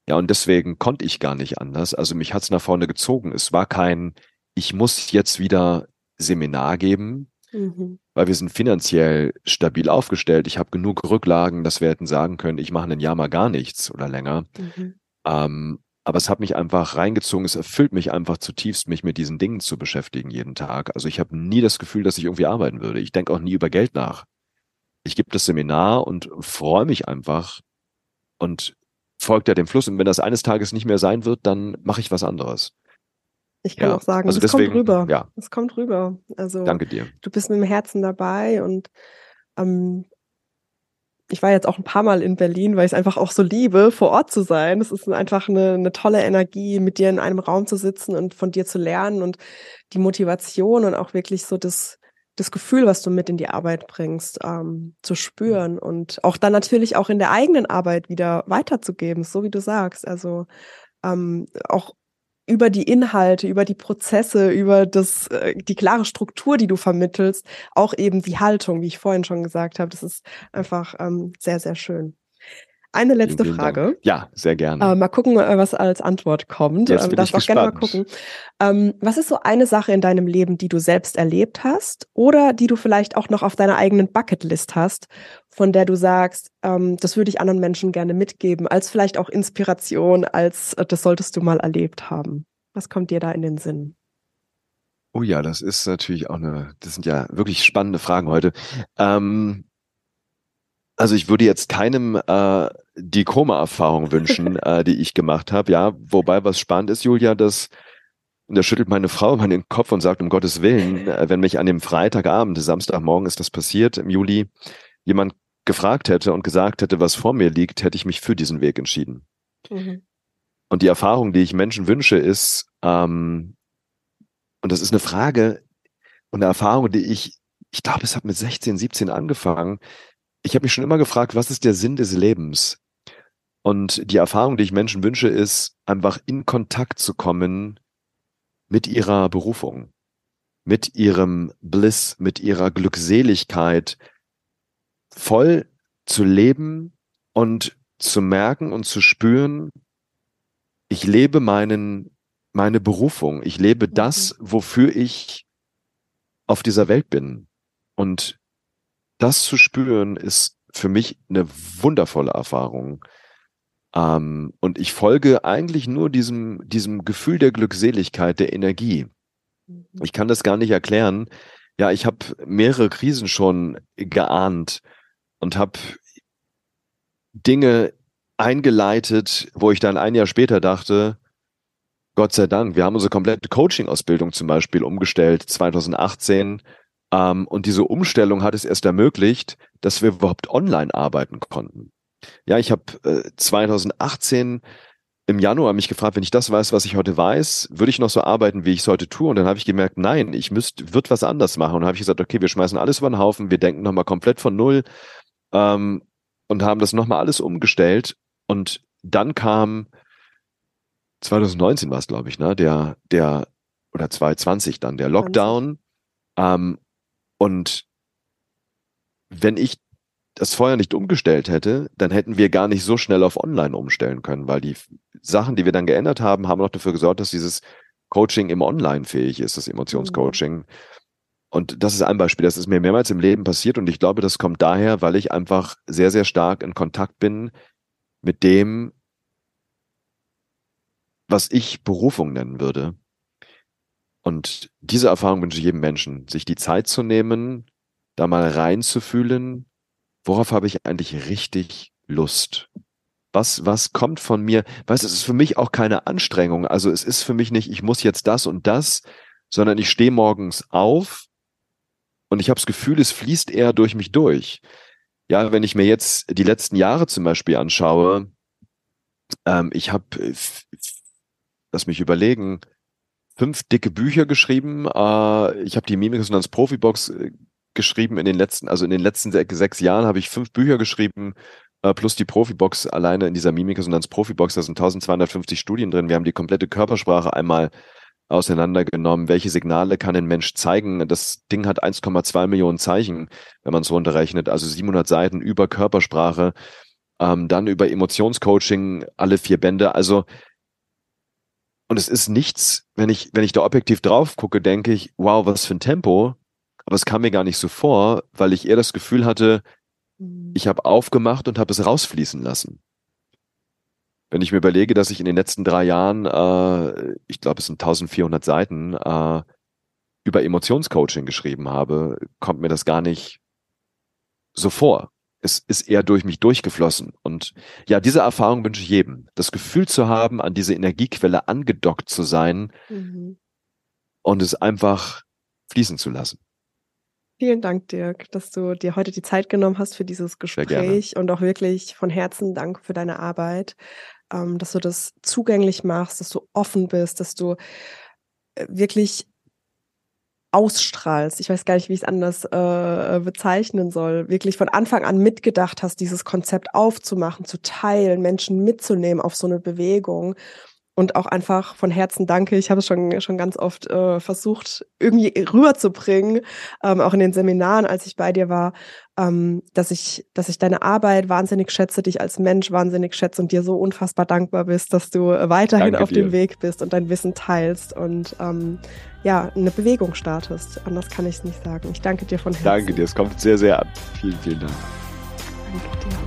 Ja, und deswegen konnte ich gar nicht anders. Also mich hat's nach vorne gezogen. Es war kein, ich muss jetzt wieder Seminar geben, mhm. weil wir sind finanziell stabil aufgestellt. Ich habe genug Rücklagen, dass wir hätten sagen können, ich mache ein Jahr mal gar nichts oder länger. Mhm. Ähm, aber es hat mich einfach reingezogen, es erfüllt mich einfach zutiefst, mich mit diesen Dingen zu beschäftigen jeden Tag. Also ich habe nie das Gefühl, dass ich irgendwie arbeiten würde. Ich denke auch nie über Geld nach ich gebe das Seminar und freue mich einfach und folgt ja dem Fluss. Und wenn das eines Tages nicht mehr sein wird, dann mache ich was anderes. Ich kann ja. auch sagen, also es kommt rüber. Ja. Es kommt rüber. Also Danke dir. Du bist mit dem Herzen dabei und ähm, ich war jetzt auch ein paar Mal in Berlin, weil ich es einfach auch so liebe, vor Ort zu sein. Es ist einfach eine, eine tolle Energie, mit dir in einem Raum zu sitzen und von dir zu lernen und die Motivation und auch wirklich so das, das Gefühl, was du mit in die Arbeit bringst, ähm, zu spüren und auch dann natürlich auch in der eigenen Arbeit wieder weiterzugeben, so wie du sagst. Also ähm, auch über die Inhalte, über die Prozesse, über das, äh, die klare Struktur, die du vermittelst, auch eben die Haltung, wie ich vorhin schon gesagt habe. Das ist einfach ähm, sehr, sehr schön. Eine letzte vielen, vielen Frage. Dank. Ja, sehr gerne. Äh, mal gucken, äh, was als Antwort kommt. Jetzt ähm, bin ich auch gerne mal gucken. Ähm, was ist so eine Sache in deinem Leben, die du selbst erlebt hast oder die du vielleicht auch noch auf deiner eigenen Bucketlist hast, von der du sagst, ähm, das würde ich anderen Menschen gerne mitgeben, als vielleicht auch Inspiration, als äh, das solltest du mal erlebt haben. Was kommt dir da in den Sinn? Oh ja, das ist natürlich auch eine, das sind ja wirklich spannende Fragen heute. Ähm, also ich würde jetzt keinem äh, die Koma-Erfahrung wünschen, äh, die ich gemacht habe. Ja, wobei was spannend ist, Julia, dass und da schüttelt meine Frau meinen Kopf und sagt, um Gottes Willen, äh, wenn mich an dem Freitagabend, Samstagmorgen ist das passiert, im Juli, jemand gefragt hätte und gesagt hätte, was vor mir liegt, hätte ich mich für diesen Weg entschieden. Mhm. Und die Erfahrung, die ich Menschen wünsche, ist, ähm, und das ist eine Frage und eine Erfahrung, die ich, ich glaube, es hat mit 16, 17 angefangen, ich habe mich schon immer gefragt, was ist der Sinn des Lebens? Und die Erfahrung, die ich Menschen wünsche, ist einfach in Kontakt zu kommen mit ihrer Berufung, mit ihrem Bliss, mit ihrer Glückseligkeit, voll zu leben und zu merken und zu spüren, ich lebe meinen, meine Berufung, ich lebe das, mhm. wofür ich auf dieser Welt bin. Und das zu spüren, ist für mich eine wundervolle Erfahrung. Ähm, und ich folge eigentlich nur diesem, diesem Gefühl der Glückseligkeit, der Energie. Mhm. Ich kann das gar nicht erklären. Ja, ich habe mehrere Krisen schon geahnt und habe Dinge eingeleitet, wo ich dann ein Jahr später dachte, Gott sei Dank, wir haben unsere komplette Coaching-Ausbildung zum Beispiel umgestellt 2018 ähm, und diese Umstellung hat es erst ermöglicht, dass wir überhaupt online arbeiten konnten. Ja, ich habe äh, 2018 im Januar mich gefragt, wenn ich das weiß, was ich heute weiß, würde ich noch so arbeiten, wie ich es heute tue? Und dann habe ich gemerkt, nein, ich müsste, wird was anders machen. Und dann habe ich gesagt, okay, wir schmeißen alles über den Haufen, wir denken nochmal komplett von null ähm, und haben das nochmal alles umgestellt. Und dann kam 2019 war es, glaube ich, ne, der, der, oder 2020 dann, der Lockdown. Ähm, und wenn ich das vorher nicht umgestellt hätte, dann hätten wir gar nicht so schnell auf Online umstellen können, weil die Sachen, die wir dann geändert haben, haben noch dafür gesorgt, dass dieses Coaching im Online fähig ist, das Emotionscoaching. Mhm. Und das ist ein Beispiel, das ist mir mehrmals im Leben passiert und ich glaube, das kommt daher, weil ich einfach sehr, sehr stark in Kontakt bin mit dem, was ich Berufung nennen würde. Und diese Erfahrung wünsche ich jedem Menschen, sich die Zeit zu nehmen, da mal reinzufühlen, worauf habe ich eigentlich richtig Lust? Was, was kommt von mir? Weißt du, es ist für mich auch keine Anstrengung. Also es ist für mich nicht, ich muss jetzt das und das, sondern ich stehe morgens auf und ich habe das Gefühl, es fließt eher durch mich durch. Ja, wenn ich mir jetzt die letzten Jahre zum Beispiel anschaue, ähm, ich habe, lass mich überlegen, fünf dicke Bücher geschrieben. Äh, ich habe die Mimikresonanz Profibox äh, geschrieben in den letzten, also in den letzten sechs, Jahren habe ich fünf Bücher geschrieben, äh, plus die Profibox alleine in dieser Mimikresonanz Profibox, da sind 1250 Studien drin. Wir haben die komplette Körpersprache einmal auseinandergenommen. Welche Signale kann ein Mensch zeigen? Das Ding hat 1,2 Millionen Zeichen, wenn man es runterrechnet, also 700 Seiten über Körpersprache, ähm, dann über Emotionscoaching, alle vier Bände. Also und es ist nichts, wenn ich, wenn ich da objektiv drauf gucke, denke ich, wow, was für ein Tempo. Aber es kam mir gar nicht so vor, weil ich eher das Gefühl hatte, mhm. ich habe aufgemacht und habe es rausfließen lassen. Wenn ich mir überlege, dass ich in den letzten drei Jahren, äh, ich glaube, es sind 1400 Seiten, äh, über Emotionscoaching geschrieben habe, kommt mir das gar nicht so vor. Es ist eher durch mich durchgeflossen. Und ja, diese Erfahrung wünsche ich jedem. Das Gefühl zu haben, an diese Energiequelle angedockt zu sein mhm. und es einfach fließen zu lassen. Vielen Dank, Dirk, dass du dir heute die Zeit genommen hast für dieses Gespräch und auch wirklich von Herzen Dank für deine Arbeit, ähm, dass du das zugänglich machst, dass du offen bist, dass du äh, wirklich ausstrahlst. Ich weiß gar nicht, wie ich es anders äh, bezeichnen soll. Wirklich von Anfang an mitgedacht hast, dieses Konzept aufzumachen, zu teilen, Menschen mitzunehmen auf so eine Bewegung und auch einfach von Herzen danke. Ich habe es schon, schon ganz oft äh, versucht, irgendwie rüberzubringen, ähm, auch in den Seminaren, als ich bei dir war, ähm, dass ich, dass ich deine Arbeit wahnsinnig schätze, dich als Mensch wahnsinnig schätze und dir so unfassbar dankbar bist, dass du weiterhin danke auf dir. dem Weg bist und dein Wissen teilst und ähm, ja, eine Bewegung startest. Anders kann ich es nicht sagen. Ich danke dir von Herzen. Danke dir, es kommt sehr, sehr an. Vielen, vielen Dank. Danke dir.